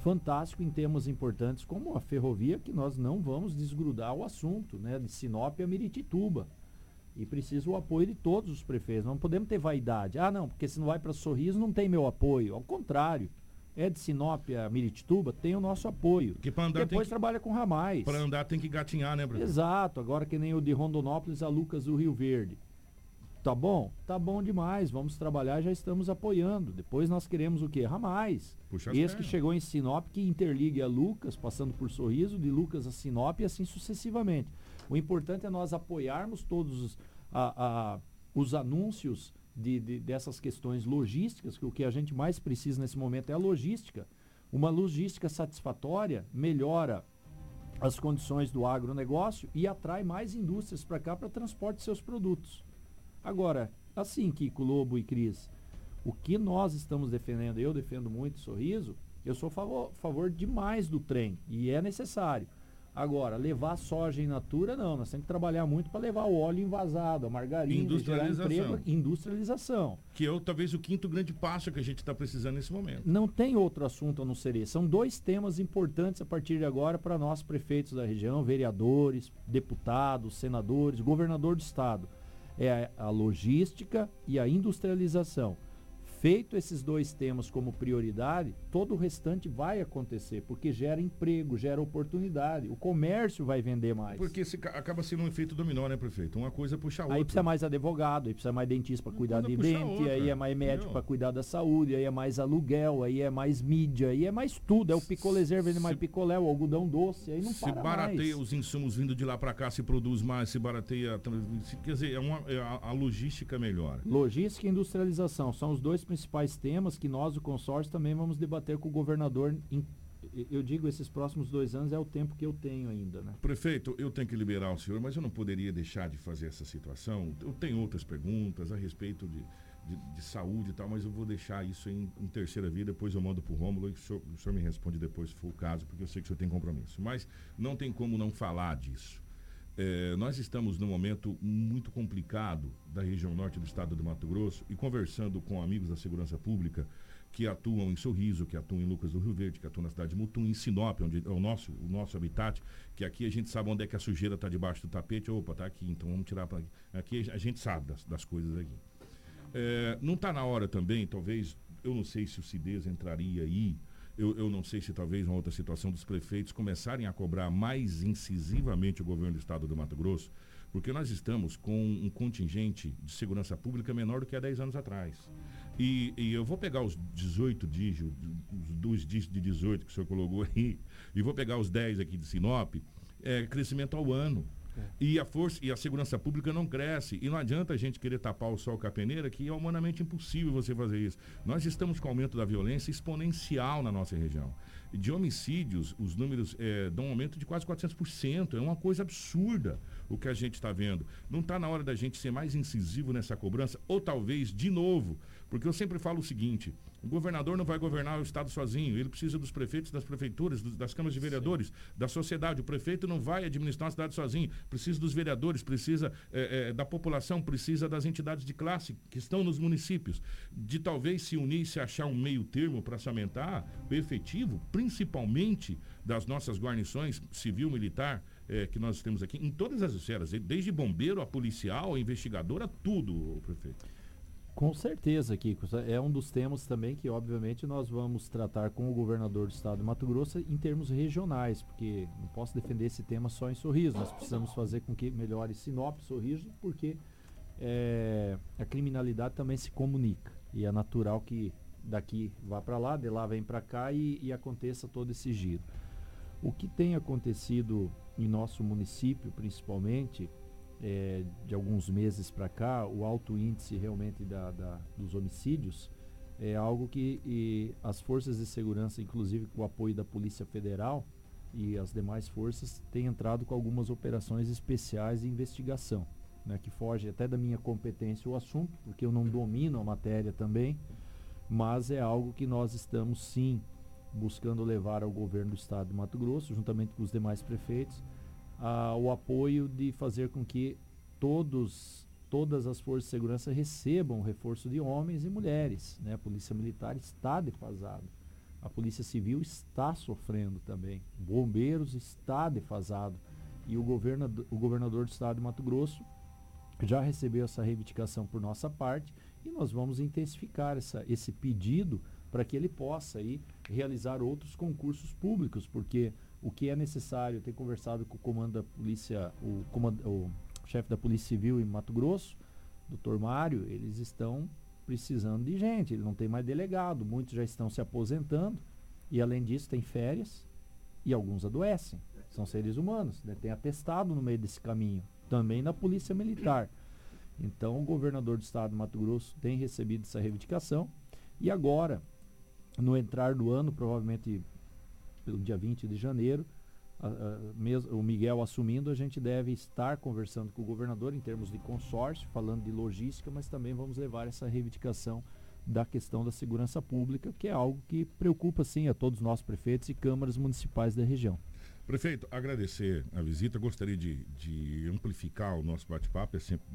fantástico em temas importantes como a ferrovia, que nós não vamos desgrudar o assunto, né? De Sinop a Miritituba. E precisa o apoio de todos os prefeitos. Não podemos ter vaidade. Ah, não, porque se não vai para Sorriso não tem meu apoio. Ao contrário. É de Sinop a Miritituba, tem o nosso apoio. Que andar Depois que, trabalha com ramais. Para andar tem que gatinhar, né, prefeito? Exato. Agora que nem o de Rondonópolis a Lucas do Rio Verde. Tá bom? Tá bom demais. Vamos trabalhar, já estamos apoiando. Depois nós queremos o quê? Ramais. Puxa Esse que chegou em Sinop, que interligue a Lucas, passando por Sorriso, de Lucas a Sinop e assim sucessivamente. O importante é nós apoiarmos todos os, a, a, os anúncios de, de, dessas questões logísticas, que o que a gente mais precisa nesse momento é a logística. Uma logística satisfatória melhora as condições do agronegócio e atrai mais indústrias para cá para transporte de seus produtos. Agora, assim, Kiko, Lobo e Cris, o que nós estamos defendendo, eu defendo muito sorriso, eu sou a favor, favor demais do trem e é necessário. Agora, levar soja in natura, não. Nós temos que trabalhar muito para levar o óleo envasado, a margarina, industrialização. Emprego, industrialização. Que é talvez o quinto grande passo que a gente está precisando nesse momento. Não tem outro assunto a não ser esse. São dois temas importantes a partir de agora para nós prefeitos da região, vereadores, deputados, senadores, governador do estado. É a logística e a industrialização. Feito esses dois temas como prioridade, todo o restante vai acontecer, porque gera emprego, gera oportunidade. O comércio vai vender mais. Porque se, acaba sendo um efeito dominó, né, prefeito? Uma coisa puxa a outra. Aí precisa mais advogado, aí precisa mais dentista para cuidar de dente, aí é mais médico para cuidar da saúde, aí é mais aluguel, aí é mais mídia, aí é mais tudo. É o picolezer vende mais picolé, o algodão doce, aí não se para barateia mais. os insumos vindo de lá para cá, se produz mais, se barateia. Quer dizer, é uma, é a, a logística melhor. Logística e industrialização são os dois principais temas que nós, o consórcio, também vamos debater com o governador. Em, eu digo, esses próximos dois anos é o tempo que eu tenho ainda, né? Prefeito, eu tenho que liberar o senhor, mas eu não poderia deixar de fazer essa situação. Eu tenho outras perguntas a respeito de, de, de saúde e tal, mas eu vou deixar isso em, em terceira via, depois eu mando para o Rômulo e o senhor me responde depois, se for o caso, porque eu sei que o senhor tem compromisso. Mas não tem como não falar disso. É, nós estamos num momento muito complicado da região norte do estado do Mato Grosso e conversando com amigos da segurança pública que atuam em Sorriso, que atuam em Lucas do Rio Verde, que atuam na cidade de Mutum, em Sinop, onde é o nosso, o nosso habitat, que aqui a gente sabe onde é que a sujeira está debaixo do tapete, opa, está aqui, então vamos tirar para aqui. Aqui a gente sabe das, das coisas aqui. É, não está na hora também, talvez, eu não sei se o CIDES entraria aí, eu, eu não sei se talvez uma outra situação dos prefeitos começarem a cobrar mais incisivamente o governo do estado do Mato Grosso, porque nós estamos com um contingente de segurança pública menor do que há 10 anos atrás. E, e, eu vou pegar os 18 dígitos, os dois dígitos de 18 que o senhor colocou aí, e vou pegar os 10 aqui de Sinop, é, crescimento ao ano. E a força e a segurança pública não cresce. E não adianta a gente querer tapar o sol com a peneira, que é humanamente impossível você fazer isso. Nós estamos com aumento da violência exponencial na nossa região. De homicídios, os números é, dão um aumento de quase 400%. É uma coisa absurda o que a gente está vendo. Não está na hora da gente ser mais incisivo nessa cobrança? Ou talvez, de novo, porque eu sempre falo o seguinte: o governador não vai governar o Estado sozinho, ele precisa dos prefeitos, das prefeituras, dos, das câmaras de vereadores, Sim. da sociedade. O prefeito não vai administrar a cidade sozinho, precisa dos vereadores, precisa é, é, da população, precisa das entidades de classe que estão nos municípios, de talvez se unir e se achar um meio termo para aumentar o efetivo, principalmente das nossas guarnições civil-militar. É, que nós temos aqui em todas as esferas, desde bombeiro a policial, a investigadora, tudo, prefeito. Com certeza, Kiko. É um dos temas também que, obviamente, nós vamos tratar com o governador do estado de Mato Grosso em termos regionais, porque não posso defender esse tema só em Sorriso. Nós precisamos fazer com que melhore Sinop, Sorriso, porque é, a criminalidade também se comunica. E é natural que daqui vá para lá, de lá vem para cá e, e aconteça todo esse giro. O que tem acontecido em nosso município, principalmente, é, de alguns meses para cá, o alto índice realmente da, da, dos homicídios é algo que as forças de segurança, inclusive com o apoio da Polícia Federal e as demais forças, têm entrado com algumas operações especiais de investigação, né, que foge até da minha competência o assunto, porque eu não domino a matéria também, mas é algo que nós estamos sim buscando levar ao governo do estado de Mato Grosso, juntamente com os demais prefeitos, ah, o apoio de fazer com que todos, todas as forças de segurança recebam reforço de homens e mulheres. Né? A Polícia Militar está defasada. A Polícia Civil está sofrendo também. Bombeiros está defasado. E o governador, o governador do estado de Mato Grosso já recebeu essa reivindicação por nossa parte e nós vamos intensificar essa, esse pedido para que ele possa aí realizar outros concursos públicos, porque o que é necessário, ter conversado com o comando da polícia, o, comando, o chefe da Polícia Civil em Mato Grosso, doutor Mário, eles estão precisando de gente, ele não tem mais delegado, muitos já estão se aposentando e além disso tem férias e alguns adoecem, são seres humanos, né? tem atestado no meio desse caminho, também na Polícia Militar. Então o governador do estado de Mato Grosso tem recebido essa reivindicação e agora, no entrar do ano, provavelmente pelo dia 20 de janeiro, a, a, mesmo, o Miguel assumindo, a gente deve estar conversando com o governador em termos de consórcio, falando de logística, mas também vamos levar essa reivindicação da questão da segurança pública, que é algo que preocupa sim a todos nós prefeitos e câmaras municipais da região. Prefeito, agradecer a visita, gostaria de, de amplificar o nosso bate-papo, é sempre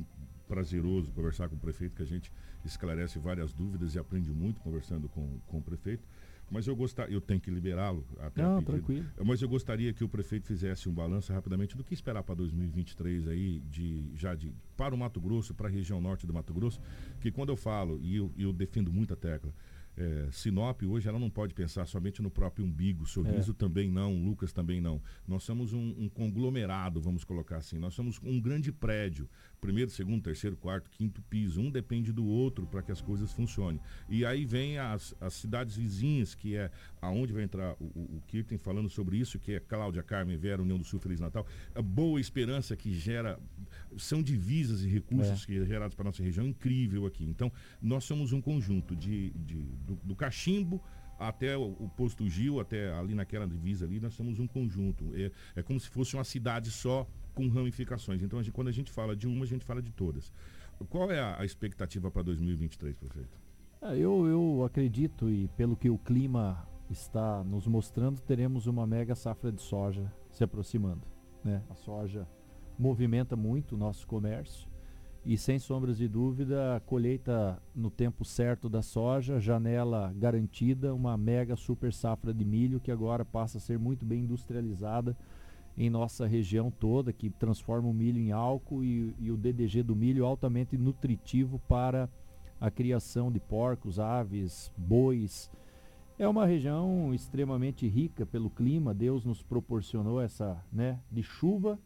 prazeroso conversar com o prefeito, que a gente esclarece várias dúvidas e aprende muito conversando com, com o prefeito. Mas eu gostaria, eu tenho que liberá-lo até Não, tranquilo. Mas eu gostaria que o prefeito fizesse um balanço rapidamente do que esperar para 2023 aí, de, já de, para o Mato Grosso, para a região norte do Mato Grosso, que quando eu falo, e eu, eu defendo muita tecla, é, Sinop hoje ela não pode pensar somente no próprio umbigo, Sorriso é. também não, Lucas também não. Nós somos um, um, conglomerado, vamos colocar assim. Nós somos um grande prédio, primeiro, segundo, terceiro, quarto, quinto piso. Um depende do outro para que as coisas funcionem. E aí vem as, as cidades vizinhas, que é aonde vai entrar o, o, o Kirten falando sobre isso, que é Cláudia, Carmen, Vera, União do Sul, Feliz Natal. A Boa Esperança que gera, são divisas e recursos é. que gerados para nossa região, incrível aqui. Então, nós somos um conjunto de, de do, do cachimbo até o, o, posto Gil, até ali naquela divisa ali, nós somos um conjunto. É, é como se fosse uma cidade só com ramificações. Então, a gente, quando a gente fala de uma, a gente fala de todas. Qual é a, a expectativa para 2023, prefeito? É, eu, eu acredito, e pelo que o clima está nos mostrando, teremos uma mega safra de soja se aproximando. Né? A soja movimenta muito o nosso comércio e sem sombras de dúvida, a colheita no tempo certo da soja, janela garantida, uma mega super safra de milho que agora passa a ser muito bem industrializada em nossa região toda, que transforma o milho em álcool e, e o DDG do milho altamente nutritivo para a criação de porcos, aves, bois. É uma região extremamente rica pelo clima, Deus nos proporcionou essa, né, de chuva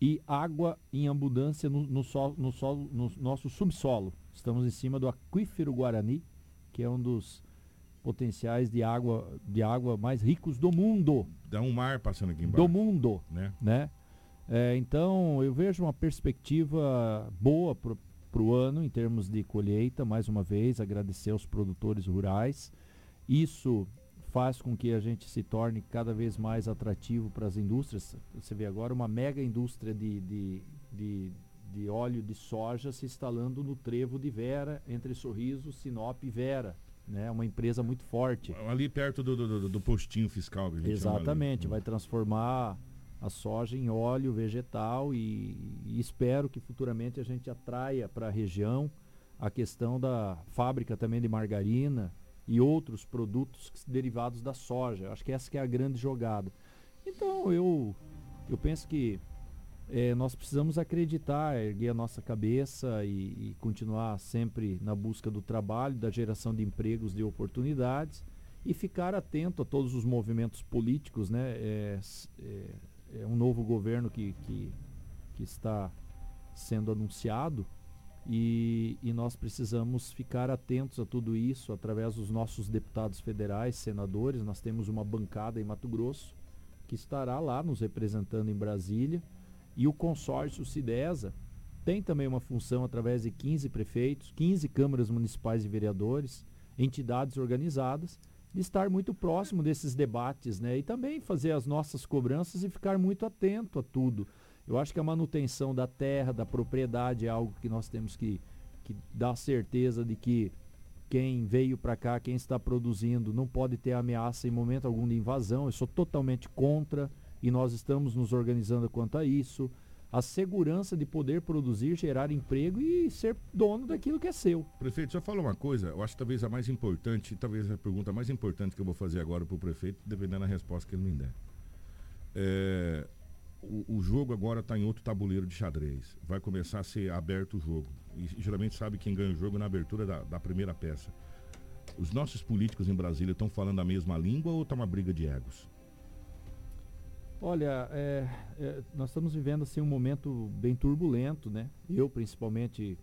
e água em abundância no, no, sol, no, solo, no nosso subsolo. Estamos em cima do aquífero Guarani, que é um dos potenciais de água, de água mais ricos do mundo. Dá um mar passando aqui embaixo. Do mundo, né? né? É, então, eu vejo uma perspectiva boa para o ano em termos de colheita. Mais uma vez, agradecer aos produtores rurais. Isso faz com que a gente se torne cada vez mais atrativo para as indústrias. Você vê agora uma mega indústria de, de, de, de óleo de soja se instalando no trevo de Vera, entre Sorriso, Sinop e Vera. Né? Uma empresa muito forte. Ali perto do, do, do postinho fiscal. Que a gente Exatamente, vai transformar a soja em óleo vegetal e, e espero que futuramente a gente atraia para a região a questão da fábrica também de margarina, e outros produtos derivados da soja. Acho que essa que é a grande jogada. Então eu, eu penso que é, nós precisamos acreditar, erguer a nossa cabeça e, e, continuar sempre na busca do trabalho, da geração de empregos, de oportunidades e ficar atento a todos os movimentos políticos, né? É, é, é um novo governo que, que, que está sendo anunciado e, e, nós precisamos ficar atentos a tudo isso através dos nossos deputados federais, senadores. Nós temos uma bancada em Mato Grosso que estará lá nos representando em Brasília. E o consórcio Cidesa tem também uma função através de 15 prefeitos, 15 câmaras municipais e vereadores, entidades organizadas, de estar muito próximo desses debates, né? E também fazer as nossas cobranças e ficar muito atento a tudo. Eu acho que a manutenção da terra, da propriedade é algo que nós temos que, que dar certeza de que quem veio para cá, quem está produzindo, não pode ter ameaça em momento algum de invasão. Eu sou totalmente contra e nós estamos nos organizando quanto a isso. A segurança de poder produzir, gerar emprego e ser dono daquilo que é seu. Prefeito, só fala uma coisa, eu acho que talvez a mais importante, talvez a pergunta mais importante que eu vou fazer agora para o prefeito, dependendo da resposta que ele me der. É, o, o jogo agora está em outro tabuleiro de xadrez. Vai começar a ser aberto o jogo. E geralmente sabe quem ganha o jogo na abertura da, da primeira peça. Os nossos políticos em Brasília estão falando a mesma língua ou está uma briga de egos? Olha, é, é, nós estamos vivendo assim um momento bem turbulento, né? Eu principalmente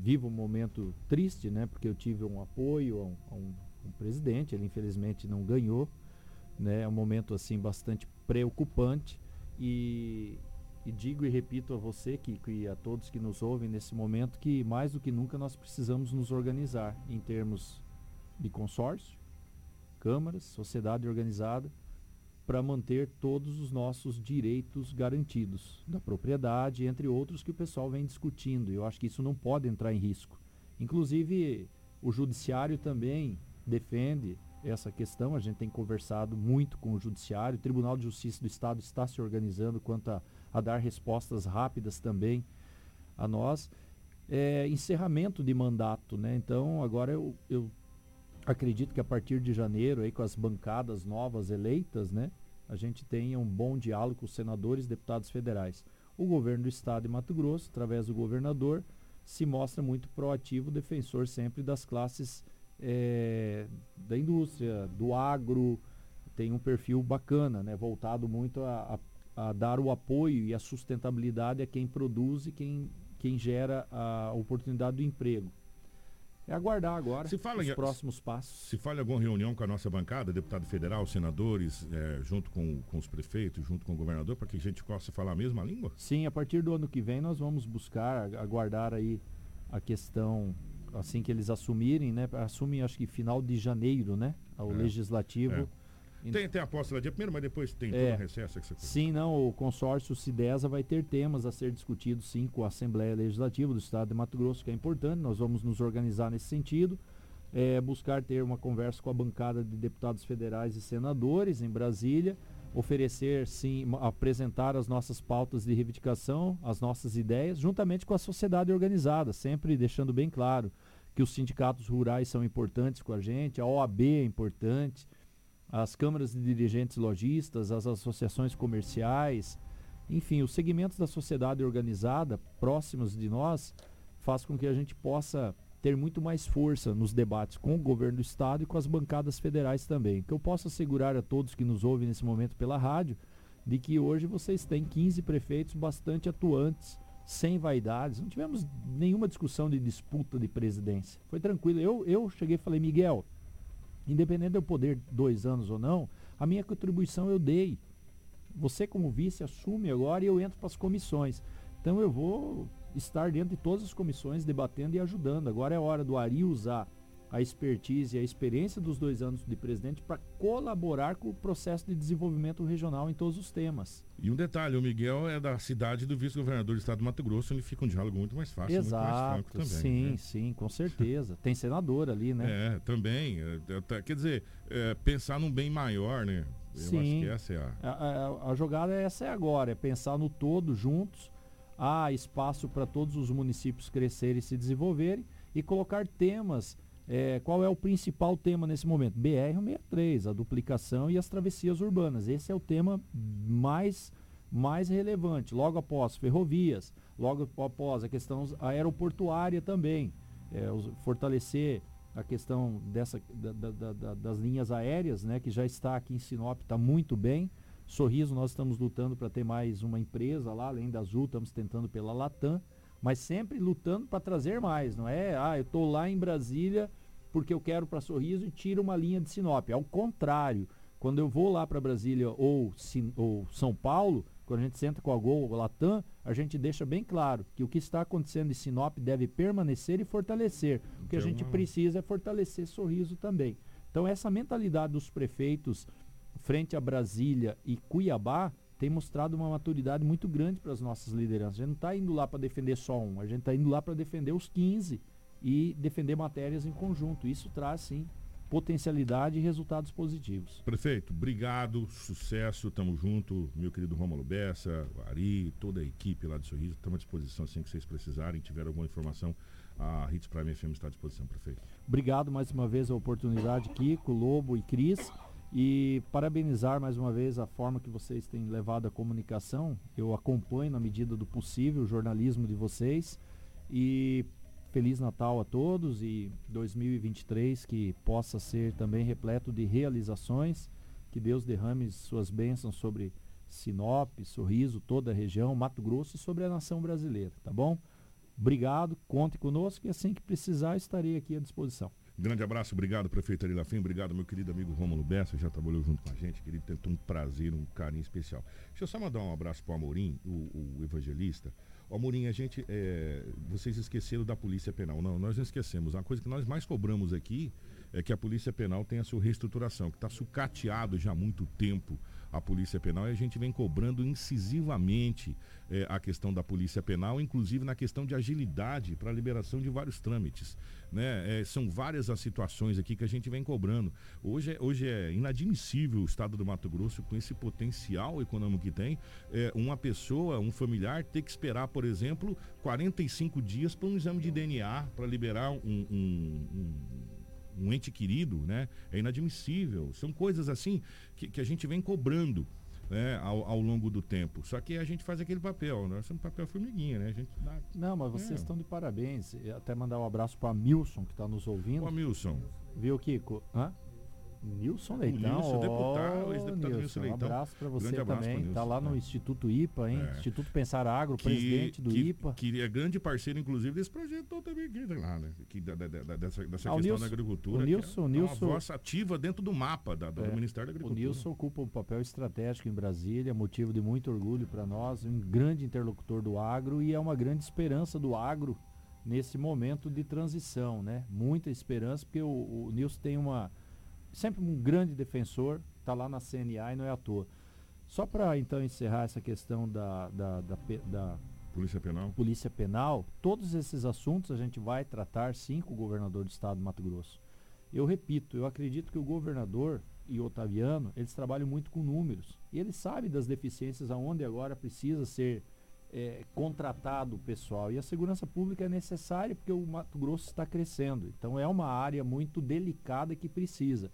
vivo um momento triste, né? Porque eu tive um apoio a um, a um, um presidente, ele infelizmente não ganhou, né? É um momento assim bastante preocupante. E, e digo e repito a você que, e a todos que nos ouvem nesse momento que mais do que nunca nós precisamos nos organizar em termos de consórcio, câmaras, sociedade organizada, para manter todos os nossos direitos garantidos, da propriedade, entre outros que o pessoal vem discutindo. Eu acho que isso não pode entrar em risco. Inclusive, o judiciário também defende essa questão. A gente tem conversado muito com o Judiciário. O Tribunal de Justiça do Estado está se organizando quanto a, a dar respostas rápidas também a nós. É, encerramento de mandato, né? Então, agora eu, eu acredito que a partir de janeiro, aí, com as bancadas novas eleitas, né? A gente tenha um bom diálogo com os senadores e deputados federais. O governo do estado de Mato Grosso, através do governador, se mostra muito proativo, defensor sempre das classes é, da indústria, do agro, tem um perfil bacana, né, voltado muito a, a, a, dar o apoio e a sustentabilidade a quem produz e quem, quem gera a oportunidade do emprego. É aguardar agora se fala os em, próximos passos. Se fala em alguma reunião com a nossa bancada, deputado federal, senadores, é, junto com, com os prefeitos, junto com o governador, para que a gente possa falar a mesma língua? Sim, a partir do ano que vem nós vamos buscar, aguardar aí a questão assim que eles assumirem, né? Assumem acho que final de janeiro, né? O é. legislativo. É. Tem, tem a posse lá dia primeiro, mas depois tem é. todo o recesso que você Sim, não, o consórcio Cidesa vai ter temas a ser discutidos sim com a Assembleia Legislativa do Estado de Mato Grosso, que é importante, nós vamos nos organizar nesse sentido. É, buscar ter uma conversa com a bancada de deputados federais e senadores em Brasília, oferecer sim, apresentar as nossas pautas de reivindicação, as nossas ideias, juntamente com a sociedade organizada, sempre deixando bem claro que os sindicatos rurais são importantes com a gente, a OAB é importante, as câmaras de dirigentes lojistas, as associações comerciais, enfim, os segmentos da sociedade organizada próximos de nós faz com que a gente possa ter muito mais força nos debates com o governo do estado e com as bancadas federais também. Que eu posso assegurar a todos que nos ouvem nesse momento pela rádio de que hoje vocês têm 15 prefeitos bastante atuantes, sem vaidades. Não tivemos nenhuma discussão de disputa de presidência. Foi tranquilo. Eu, eu cheguei e falei, Miguel, independente de eu poder dois anos ou não, a minha contribuição eu dei. Você, como vice, assume agora e eu entro para as comissões. Então eu vou estar dentro de todas as comissões debatendo e ajudando. Agora é hora do Ari usar a expertise e a experiência dos dois anos de presidente para colaborar com o processo de desenvolvimento regional em todos os temas. E um detalhe, o Miguel é da cidade do vice-governador do estado do Mato Grosso, onde fica um diálogo muito mais fácil, Exato, muito mais franco também. Sim, né? sim, com certeza. Tem senador ali, né? É, também. É, é, quer dizer, é, pensar num bem maior, né? Eu sim. acho que essa é a... A, a... a jogada essa é agora, é pensar no todo juntos há espaço para todos os municípios crescerem e se desenvolverem e colocar temas. É, qual é o principal tema nesse momento? BR-163, a duplicação e as travessias urbanas. Esse é o tema mais mais relevante. Logo após ferrovias, logo após a questão aeroportuária também, é, fortalecer a questão dessa, da, da, da, das linhas aéreas, né, que já está aqui em Sinop, está muito bem. Sorriso, nós estamos lutando para ter mais uma empresa lá, além da Azul, estamos tentando pela Latam, mas sempre lutando para trazer mais, não é? Ah, eu estou lá em Brasília porque eu quero para Sorriso e tiro uma linha de Sinop. Ao contrário, quando eu vou lá para Brasília ou, ou São Paulo, quando a gente senta com a Gol ou Latam, a gente deixa bem claro que o que está acontecendo em Sinop deve permanecer e fortalecer. O que a gente precisa é fortalecer Sorriso também. Então essa mentalidade dos prefeitos frente a Brasília e Cuiabá tem mostrado uma maturidade muito grande para as nossas lideranças. A gente não está indo lá para defender só um, a gente está indo lá para defender os 15 e defender matérias em conjunto. Isso traz, sim, potencialidade e resultados positivos. Prefeito, obrigado, sucesso, tamo junto, meu querido Romulo Bessa, Ari, toda a equipe lá de Sorriso, estamos à disposição assim que vocês precisarem, tiver alguma informação, a Hits Prime FM está à disposição, prefeito. Obrigado mais uma vez a oportunidade, Kiko, Lobo e Cris. E parabenizar mais uma vez a forma que vocês têm levado a comunicação. Eu acompanho na medida do possível o jornalismo de vocês. E Feliz Natal a todos e 2023 que possa ser também repleto de realizações. Que Deus derrame suas bênçãos sobre Sinop, Sorriso, toda a região, Mato Grosso e sobre a nação brasileira, tá bom? Obrigado, conte conosco e assim que precisar estarei aqui à disposição. Grande abraço, obrigado, prefeito Ari Lafim, obrigado, meu querido amigo Rômulo Bessa, já trabalhou junto com a gente, querido, tem um prazer, um carinho especial. Deixa eu só mandar um abraço para o Amorim, o, evangelista. Amorim, a gente, é, vocês esqueceram da Polícia Penal. Não, nós não esquecemos. A coisa que nós mais cobramos aqui é que a Polícia Penal tenha a sua reestruturação, que está sucateado já há muito tempo a Polícia Penal e a gente vem cobrando incisivamente é, a questão da Polícia Penal, inclusive na questão de agilidade para a liberação de vários trâmites. Né? É, são várias as situações aqui que a gente vem cobrando. Hoje é, hoje é inadmissível o Estado do Mato Grosso, com esse potencial econômico que tem, é, uma pessoa, um familiar, ter que esperar, por exemplo, 45 dias para um exame de DNA para liberar um, um, um um ente querido, né? É inadmissível. São coisas assim que, que a gente vem cobrando. Né, ao, ao, longo do tempo. Só que a gente faz aquele papel, nós somos papel formiguinha, né? A gente dá, Não, mas vocês é. estão de parabéns. Até mandar um abraço para Milson que está nos ouvindo. Ô, Milson. Viu, Kiko? Hã? Nilson Leitão. Nilson, deputado, ex-deputado Nilson Leitão. Um abraço para você abraço também. Está lá no é. Instituto IPA, hein? É. Instituto Pensar Agro, que, presidente do que, IPA. Que é grande parceiro, inclusive, desse projeto também aqui, lá, né? Que, da, da, da, dessa, dessa ah, questão Nilson, da agricultura. O Nilson, é Nilson, uma voz ativa dentro do mapa da, do é, Ministério da Agricultura. O Nilson ocupa um papel estratégico em Brasília, motivo de muito orgulho para nós, um grande interlocutor do agro e é uma grande esperança do agro nesse momento de transição, né? Muita esperança, porque o, o Nilson tem uma sempre um grande defensor, está lá na CNA e não é à toa. Só para então encerrar essa questão da, da, da, da, Polícia Penal. Polícia Penal, todos esses assuntos a gente vai tratar sim com o governador do estado do Mato Grosso. Eu repito, eu acredito que o governador e o Otaviano, eles trabalham muito com números. E eles sabem das deficiências aonde agora precisa ser é, contratado o pessoal. E a segurança pública é necessária porque o Mato Grosso está crescendo. Então é uma área muito delicada que precisa.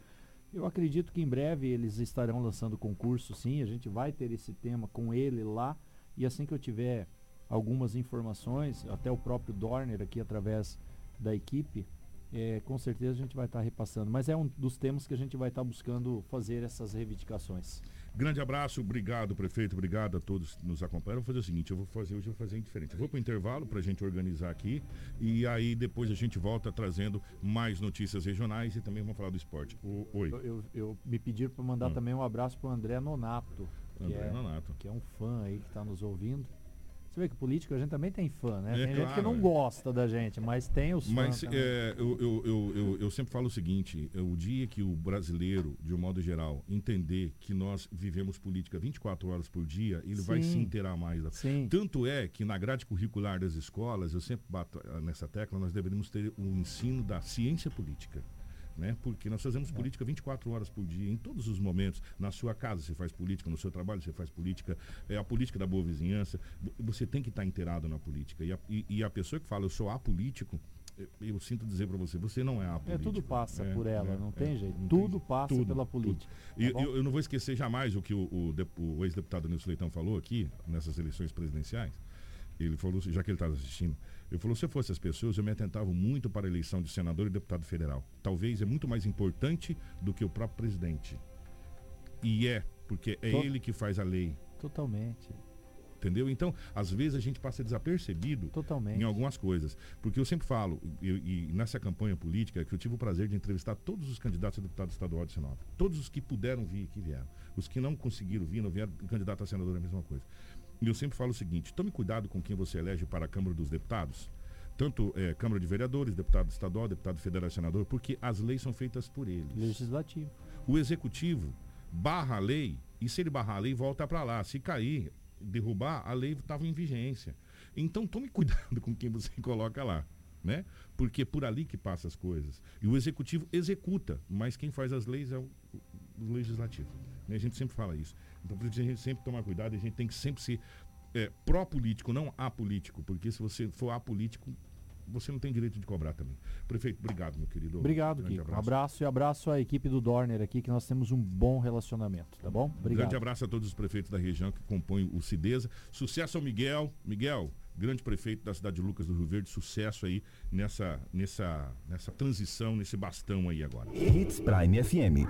Eu acredito que em breve eles estarão lançando concurso, sim. A gente vai ter esse tema com ele lá. E assim que eu tiver algumas informações, até o próprio Dorner aqui através da equipe, é, com certeza a gente vai estar repassando. Mas é um dos temas que a gente vai estar buscando fazer essas reivindicações. Grande abraço, obrigado, prefeito, obrigado a todos que nos acompanham. Vou fazer o seguinte, eu vou fazer hoje, eu vou fazer diferente. Eu vou para o intervalo para a gente organizar aqui e aí depois a gente volta trazendo mais notícias regionais e também vamos falar do esporte. O, oi. Eu, eu, eu me pediram para mandar hum. também um abraço para o André Nonato. André é, Nonato. Que é um fã aí que está nos ouvindo. Você vê que político a gente também tem fã, né? É, tem claro, gente que não gosta da gente, mas tem os mas, fãs. Mas é, eu, eu, eu, eu, eu sempre falo o seguinte: é o dia que o brasileiro, de um modo geral, entender que nós vivemos política 24 horas por dia, ele Sim. vai se inteirar mais. Sim. Tanto é que na grade curricular das escolas, eu sempre bato nessa tecla, nós deveríamos ter o ensino da ciência política né? Porque nós fazemos é. política 24 horas por dia, em todos os momentos. Na sua casa você faz política, no seu trabalho você faz política, é a política da boa vizinhança. Você tem que estar inteirado na política. E a, e, e a pessoa que fala, eu sou apolítico, eu sinto dizer para você, você não é a política. É, tudo passa é, por ela, é, não tem é, jeito. não tudo tem, passa tudo, pela política. Tá e eu, eu, não vou esquecer jamais o que o, o, o ex-deputado Nilson Leitão falou aqui, nessas eleições presidenciais. Ele falou, já que ele estava assistindo, ele falou: se eu fosse as pessoas, eu me atentava muito para a eleição de senador e deputado federal. Talvez é muito mais importante do que o próprio presidente. E é, porque é ele que faz a lei. Totalmente. Entendeu? Então, às vezes a gente passa desapercebido Totalmente. em algumas coisas. Porque eu sempre falo, e, e, nessa campanha política, que eu tive o prazer de entrevistar todos os candidatos a deputado estadual de Sinop. Todos os que puderam vir, que vieram. Os que não conseguiram vir, não vieram, candidato a senador é a mesma coisa. E eu sempre falo o seguinte: tome cuidado com quem você elege para a Câmara dos Deputados. Tanto é, Câmara de Vereadores, deputado estadual, deputado federal senador, porque as leis são feitas por eles. Legislativo. O executivo barra a lei, e se ele barrar a lei, volta para lá. Se cair, derrubar, a lei estava em vigência. Então tome cuidado com quem você coloca lá. Né? Porque é por ali que passa as coisas. E o executivo executa, mas quem faz as leis é o, o legislativo. Né? A gente sempre fala isso. Então por isso a gente sempre toma cuidado, a gente tem que sempre ser é, pró-político, não apolítico, porque se você for apolítico, você não tem direito de cobrar também. Prefeito, obrigado, meu querido. Obrigado, Kiko. Abraço. abraço e abraço à equipe do Dorner aqui, que nós temos um bom relacionamento, tá bom? Obrigado. Grande abraço a todos os prefeitos da região que compõem o Cidesa. Sucesso ao Miguel. Miguel, grande prefeito da cidade de Lucas do Rio Verde, sucesso aí nessa, nessa, nessa transição, nesse bastão aí agora. Hits Prime FM.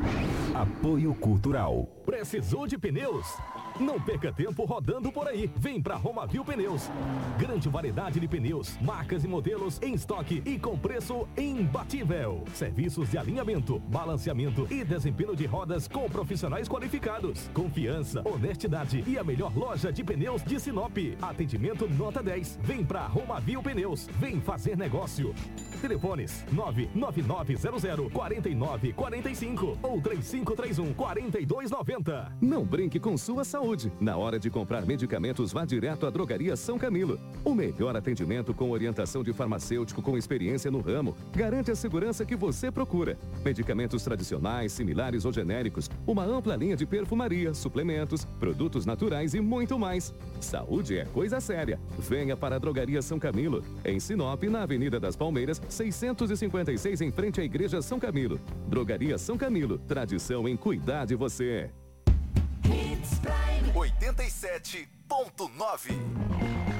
Apoio Cultural. Precisou de pneus? Não perca tempo rodando por aí. Vem pra Romavil Pneus. Grande variedade de pneus, marcas e modelos em estoque e com preço imbatível. Serviços de alinhamento, balanceamento e desempenho de rodas com profissionais qualificados. Confiança, honestidade e a melhor loja de pneus de Sinop. Atendimento nota 10. Vem pra Romavil Pneus. Vem fazer negócio. Telefones 99900 4945 ou 3531 4290. Não brinque com sua saúde. Na hora de comprar medicamentos, vá direto à Drogaria São Camilo. O melhor atendimento com orientação de farmacêutico com experiência no ramo garante a segurança que você procura. Medicamentos tradicionais, similares ou genéricos, uma ampla linha de perfumaria, suplementos, produtos naturais e muito mais. Saúde é coisa séria. Venha para a Drogaria São Camilo, em Sinop, na Avenida das Palmeiras, 656, em frente à Igreja São Camilo. Drogaria São Camilo, tradição em cuidar de você. 87.9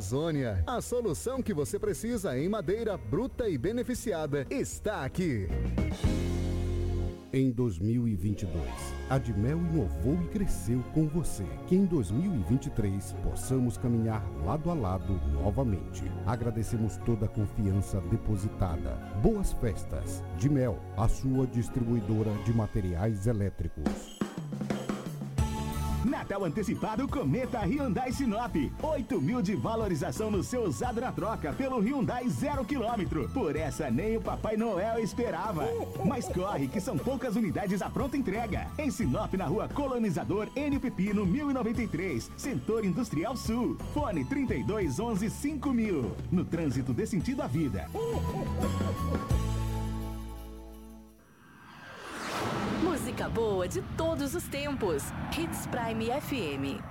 Amazônia. A solução que você precisa em madeira bruta e beneficiada está aqui. Em 2022, a Dimel inovou e cresceu com você. Que em 2023 possamos caminhar lado a lado novamente. Agradecemos toda a confiança depositada. Boas festas. Dimel, a sua distribuidora de materiais elétricos. Natal antecipado Cometa Hyundai Sinop. 8 mil de valorização no seu usado na troca pelo Hyundai zero quilômetro. Por essa nem o Papai Noel esperava. Mas corre que são poucas unidades à pronta entrega. Em Sinop, na rua Colonizador N Pepino 1093, Setor Industrial Sul. Fone 32 11 5000. No trânsito dê sentido à vida. Boa de todos os tempos. Hits Prime FM.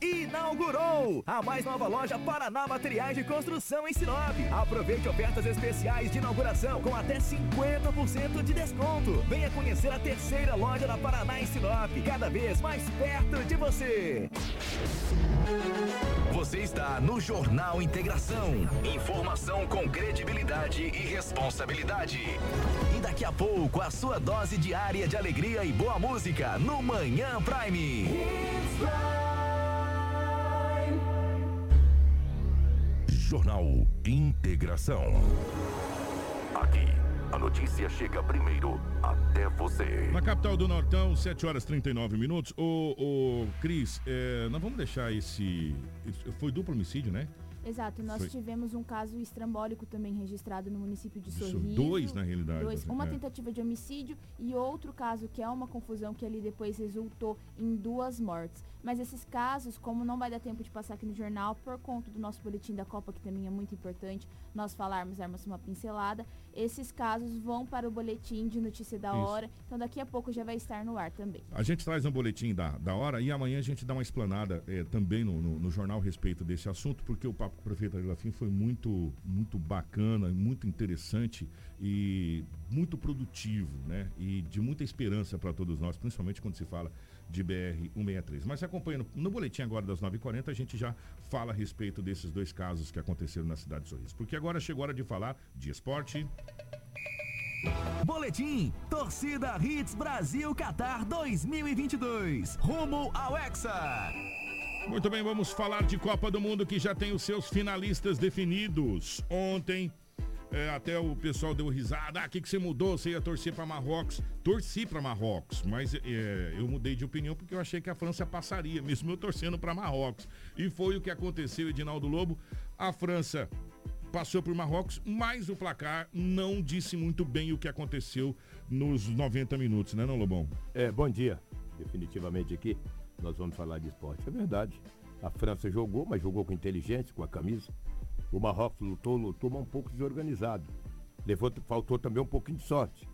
Na inaugurou a mais nova loja Paraná Materiais de Construção em Sinop. Aproveite ofertas especiais de inauguração com até 50% de desconto. Venha conhecer a terceira loja da Paraná em Sinop, cada vez mais perto de você. Você está no Jornal Integração. Informação com credibilidade e responsabilidade. E daqui a pouco, a sua dose diária de alegria e boa música no Manhã Prime. Jornal Integração. Aqui, a notícia chega primeiro até você. Na capital do Nortão, 7 horas 39 minutos. Ô, ô Cris, é, nós vamos deixar esse. Foi duplo homicídio, né? Exato, nós Foi. tivemos um caso estrambólico também registrado no município de Isso, Sorriso. dois, na realidade, Dois, assim, uma é. tentativa de homicídio e outro caso que é uma confusão que ali depois resultou em duas mortes. Mas esses casos, como não vai dar tempo de passar aqui no jornal, por conta do nosso boletim da Copa, que também é muito importante nós falarmos, darmos uma pincelada, esses casos vão para o boletim de notícia da Isso. hora. Então daqui a pouco já vai estar no ar também. A gente traz um boletim da, da hora e amanhã a gente dá uma explanada eh, também no, no, no jornal a respeito desse assunto, porque o papo com o prefeito Lafim foi muito, muito bacana, muito interessante e muito produtivo, né? E de muita esperança para todos nós, principalmente quando se fala de BR-163. Mas acompanhando no boletim agora das 9h40, a gente já fala a respeito desses dois casos que aconteceram na cidade de Sorriso. Porque agora chegou a hora de falar de esporte. Boletim Torcida Hits Brasil Qatar 2022. Rumo ao Hexa. Muito bem, vamos falar de Copa do Mundo que já tem os seus finalistas definidos. Ontem, é, até o pessoal deu risada. Ah, o que, que você mudou? Você ia torcer para Marrocos? Torci para Marrocos, mas é, eu mudei de opinião porque eu achei que a França passaria, mesmo eu torcendo para Marrocos. E foi o que aconteceu, Edinaldo Lobo. A França passou por Marrocos, mas o placar não disse muito bem o que aconteceu nos 90 minutos, né, não, Lobão? É, bom dia. Definitivamente aqui nós vamos falar de esporte. É verdade. A França jogou, mas jogou com inteligência, com a camisa. O Marrocos lutou, lutou, mas um pouco desorganizado. Levou, faltou também um pouquinho de sorte.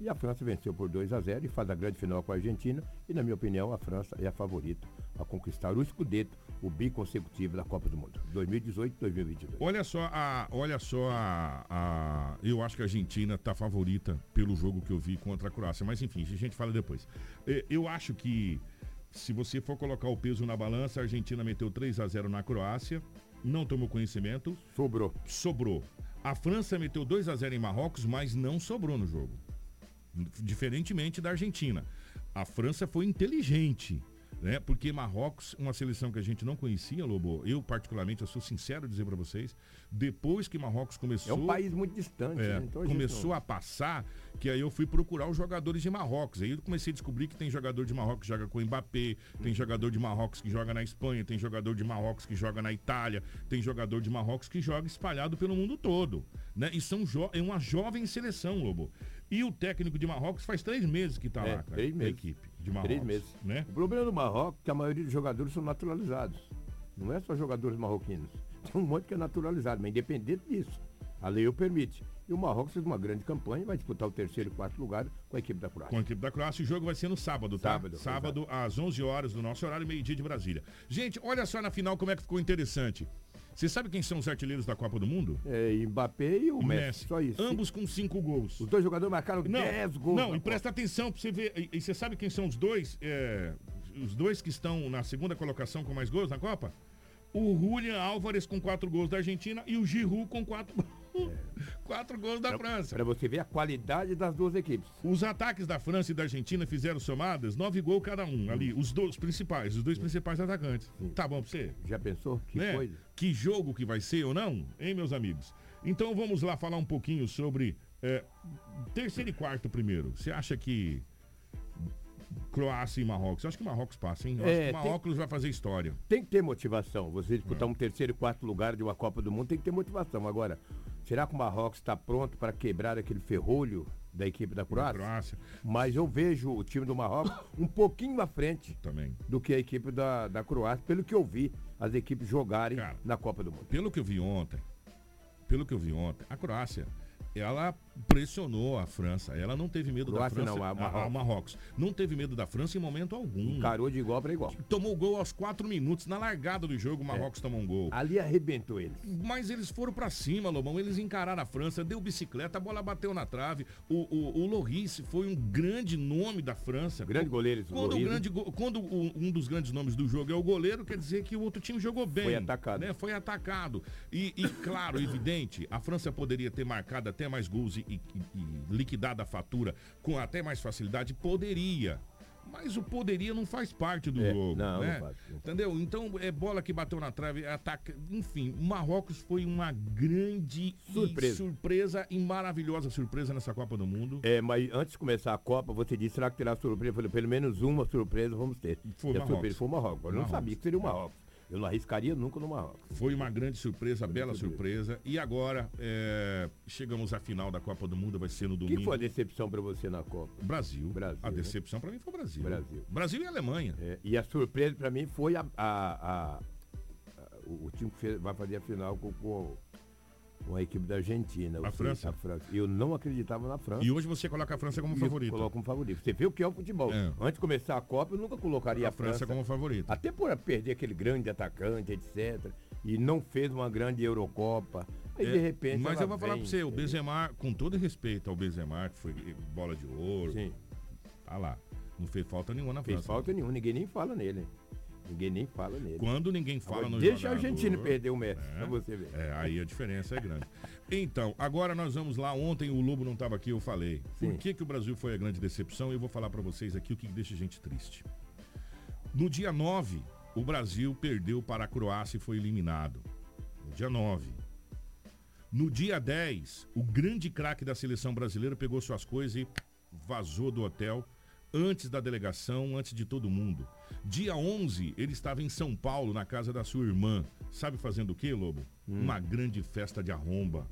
E a França venceu por 2 a 0 e faz a grande final com a Argentina. E, na minha opinião, a França é a favorita a conquistar o escudeto, o biconsecutivo da Copa do Mundo, 2018 2022. Olha só, a, olha só a, a- Eu acho que a Argentina está favorita pelo jogo que eu vi contra a Croácia. Mas enfim, a gente fala depois. É, Eu acho que se você for colocar o peso na balança, a Argentina meteu 3 a 0 na Croácia, não tomou conhecimento. Sobrou. Sobrou. A França meteu 2 a 0 em Marrocos, mas não sobrou no jogo. Diferentemente da Argentina. A França foi inteligente. Né? Porque Marrocos, uma seleção que a gente não conhecia, Lobo, eu particularmente, eu sou sincero dizer para vocês, depois que Marrocos começou... É um país muito distante, É, né? Então começou a passar, que aí eu fui procurar os jogadores de Marrocos. Aí eu comecei a descobrir que tem jogador de Marrocos que joga com o Mbappé, tem jogador de Marrocos que joga na Espanha, tem jogador de Marrocos que joga na Itália, tem jogador de Marrocos que joga espalhado pelo mundo todo. Né? E são jo é uma jovem seleção, Lobo. E o técnico de Marrocos faz três meses que está É, lá, cara, três equipe de Marrocos. Três meses. Né? O problema do Marrocos é que a maioria dos jogadores são naturalizados. Não é só jogadores marroquinos. Tem um monte que é naturalizado, mas independente disso, a lei o permite. E o Marrocos fez uma grande campanha vai disputar o terceiro e quarto lugar com a equipe da Croácia. Com a equipe da Croácia. O jogo vai ser no sábado, tá? Sábado, Sábado, às 11 horas do nosso horário, meio-dia de Brasília. Gente, olha só na final como é que ficou interessante. Você sabe quem são os artilheiros da Copa do Mundo? É, Mbappé e o Messi. Só isso. Ambos com cinco gols. Os dois jogadores marcaram Não, 10 gols. não e presta atenção pra você ver. E, e você sabe quem são os dois? é, os dois que estão na segunda colocação com mais gols na Copa? O Julian Álvares com quatro gols da Argentina e o Giroud com quatro, quatro gols da França. Para você ver a qualidade das duas equipes. Os ataques da França e da Argentina fizeram somadas nove gols cada um. Ali, os dois principais, os dois principais atacantes. Tá bom pra você? Já pensou? Que né? coisa. Que jogo que vai ser ou não, hein, meus amigos? Então vamos lá falar um pouquinho sobre é, terceiro e quarto primeiro. Você acha que Croácia e Marrocos? Eu acho que Marrocos passa, hein? Eu É, acho que tem- Marrocos vai fazer história. Tem que ter motivação. Você disputar É. um terceiro e quarto lugar de uma Copa do Mundo tem que ter motivação. Agora, será que o Marrocos está pronto para quebrar aquele ferrolho da equipe da Croácia? Mas eu vejo o time do Marrocos um pouquinho à frente Também. do que a equipe da, da Croácia, pelo que eu vi as equipes jogarem na Copa do Mundo. Pelo que eu vi ontem, pelo que eu vi ontem, a Croácia, ela pressionou a França. Ela não teve medo da Croácia França. não, a a- Marrocos. a Marrocos. Não teve medo da França em momento algum. Encarou de igual para igual. Tomou gol aos quatro minutos. Na largada do jogo, o Marrocos tomou um gol. Ali arrebentou eles. Mas eles foram pra cima, Lobão. Eles encararam a França, deu bicicleta, a bola bateu na trave. O, o, o Loris foi um grande nome da França. Grande goleiro Quando, o grande, quando o- um dos grandes nomes do jogo é o goleiro, quer dizer que o outro time jogou bem. Foi atacado. né? Foi atacado. E, e, claro, evidente, a França poderia ter marcado até mais gols e, e- e liquidado a fatura com até mais facilidade. Poderia. Mas o poderia não faz parte do É, jogo. não, né? não faz, não Entendeu? Então, é bola que bateu na trave, é ataque. Enfim, o Marrocos foi uma grande e Surpresa. surpresa e maravilhosa surpresa nessa Copa do Mundo. É, mas antes de começar a Copa, você disse, será que terá surpresa? Eu falei, pelo menos uma surpresa vamos ter. Foi E a Marrocos. surpresa foi o Marrocos. Eu não Marrocos. sabia que seria o Marrocos. Eu não arriscaria nunca no Marrocos. Foi uma grande surpresa, bela surpresa. E agora, é, chegamos à final da Copa do Mundo, vai ser no O domingo. que foi a decepção para você na Copa? Brasil. Brasil, A né? decepção pra mim foi o Brasil. Brasil. Brasil e Alemanha. É, e a surpresa para mim foi a, a- a- o, o time que vai fazer a final com, com, com a equipe da Argentina. A França. A França. Eu não acreditava na França. E hoje você coloca a França como eu favorita. Coloco como favorito. Você vê o que é o futebol. É. Antes de começar a Copa, eu nunca colocaria A a, França como favorita. Até por perder aquele grande atacante, etc. E não fez uma grande Eurocopa. Aí, É, de repente. Mas eu vou falar vem, pra você, o Benzema, com todo respeito ao Benzema, que foi bola de ouro. Sim. Tá lá. Não fez falta nenhuma na Fez França. falta nenhuma, ninguém nem fala nele. Ninguém nem fala nele. Quando ninguém fala Agora, no Deixa jogador, a Argentina perder o Messi, é, pra você ver. É, aí a diferença é grande. Então, agora nós vamos lá. Ontem o Lobo não estava aqui, eu falei. Por Sim. que, que o Brasil foi a grande decepção? Eu vou falar para vocês aqui o que deixa a gente triste. No dia 9, o Brasil perdeu para a Croácia e foi eliminado. No dia 9. No dia 10, o grande craque da seleção brasileira pegou suas coisas e vazou do hotel antes da delegação, antes de todo mundo. Dia 11, ele estava em São Paulo, na casa da sua irmã. Sabe fazendo o quê, Lobo? Uma grande festa de arromba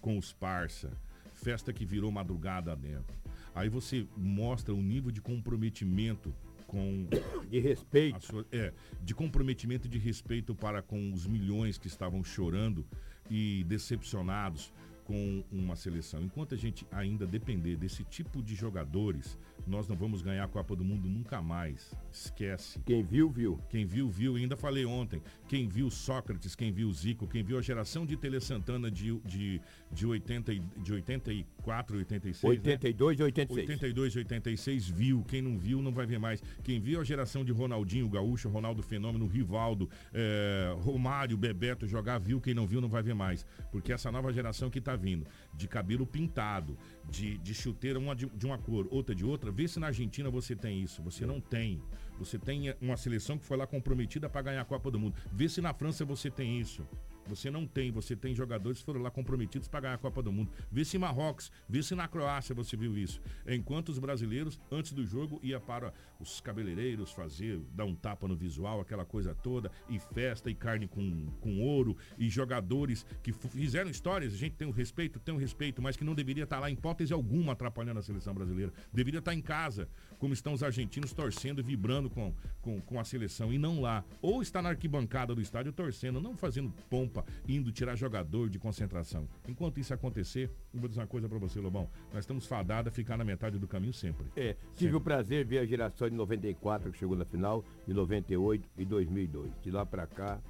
com os parça. Festa que virou madrugada dentro. Aí você mostra o nível de comprometimento com De respeito. sua- é, de comprometimento e de respeito para com os milhões que estavam chorando e decepcionados com uma seleção. Enquanto a gente ainda depender desse tipo de jogadores, nós não vamos ganhar a Copa do Mundo nunca mais. Esquece. Quem viu, viu. Quem viu, viu. E ainda falei ontem. Quem viu Sócrates, quem viu Zico, quem viu a geração de Tele Santana de, de, de, 80, e- de 84, 86. né? 82 e 86. 82 e 86 viu. Quem não viu não vai ver mais. Quem viu a geração de Ronaldinho, Gaúcho, Ronaldo Fenômeno, Rivaldo, eh, Romário, Bebeto jogar, viu. Quem não viu não vai ver mais. Porque essa nova geração que vindo, de cabelo pintado, de, de chuteira uma de, de uma cor, outra de outra, vê se na Argentina você tem isso. Você não tem. Você tem uma seleção que foi lá comprometida para ganhar a Copa do Mundo. Vê se na França você tem isso. Você não tem, você tem jogadores que foram lá comprometidos para ganhar a Copa do Mundo. Vê se em Marrocos, vê se na Croácia você viu isso. Enquanto os brasileiros, antes do jogo, ia para os cabeleireiros fazer, dar um tapa no visual, aquela coisa toda, e festa, e carne com, com ouro, e jogadores que fizeram histórias, a gente tem o respeito, tem o respeito, mas que não deveria estar lá em hipótese alguma atrapalhando a seleção brasileira. Deveria estar em casa, como estão os argentinos torcendo e vibrando com, com, com a seleção, e não lá. Ou está na arquibancada do estádio torcendo, não fazendo pompa, indo tirar jogador de concentração. Enquanto isso acontecer, eu vou dizer uma coisa pra você, Lobão. Nós estamos fadados a ficar na metade do caminho sempre. É, tive o prazer de ver a geração de 94 que chegou na final, de 98 e 2002. De lá pra cá,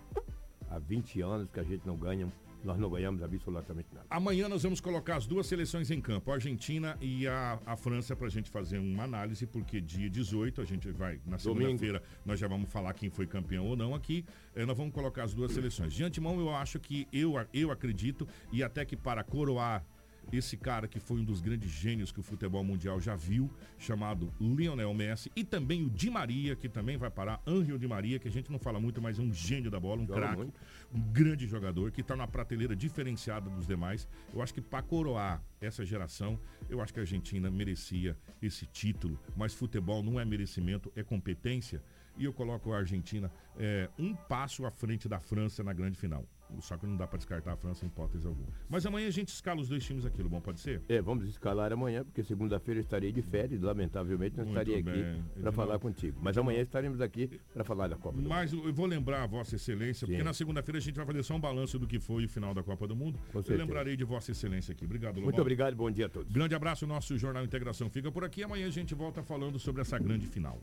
há 20 anos que a gente não ganha, nós não ganhamos absolutamente nada. Amanhã nós vamos colocar as duas seleções em campo, a Argentina e a, a França, pra gente fazer uma análise, porque dia 18 a gente vai, na segunda-feira, nós já vamos falar quem foi campeão ou não aqui. eh, nós vamos colocar as duas seleções. De antemão, eu acho que eu, eu acredito, e até que para coroar esse cara que foi um dos grandes gênios que o futebol mundial já viu, chamado Lionel Messi, e também o Di Maria, que também vai parar, Angel Di Maria, que a gente não fala muito, mas é um gênio da bola, um craque, um grande jogador, que está na prateleira diferenciada dos demais. Eu acho que para coroar essa geração, eu acho que a Argentina merecia esse título, mas futebol não é merecimento, é competência. E eu coloco a Argentina é, um passo à frente da França na grande final. Só que não dá para descartar a França em hipótese alguma. Mas amanhã a gente escala os dois times aqui, bom pode ser? É, vamos escalar amanhã, porque segunda-feira eu estarei de férias, lamentavelmente não Muito estarei bem. aqui para falar contigo. Mas amanhã estaremos aqui para falar da Copa do Mas eu vou lembrar a Vossa Excelência, porque Sim. na segunda-feira a gente vai fazer só um balanço do que foi o final da Copa do Mundo. eu certeza. lembrarei de Vossa Excelência aqui. Obrigado, Lobão. Muito obrigado bom dia a todos. Grande abraço, nosso Jornal Integração fica por aqui. Amanhã a gente volta falando sobre essa grande final.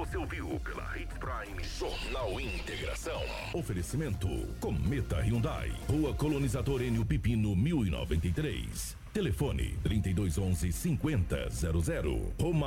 Você ouviu pela Hits Prime Jornal Integração. Oferecimento Cometa Hyundai. Rua Colonizador Enio Pipino 1093. Telefone 3211 5000. Roma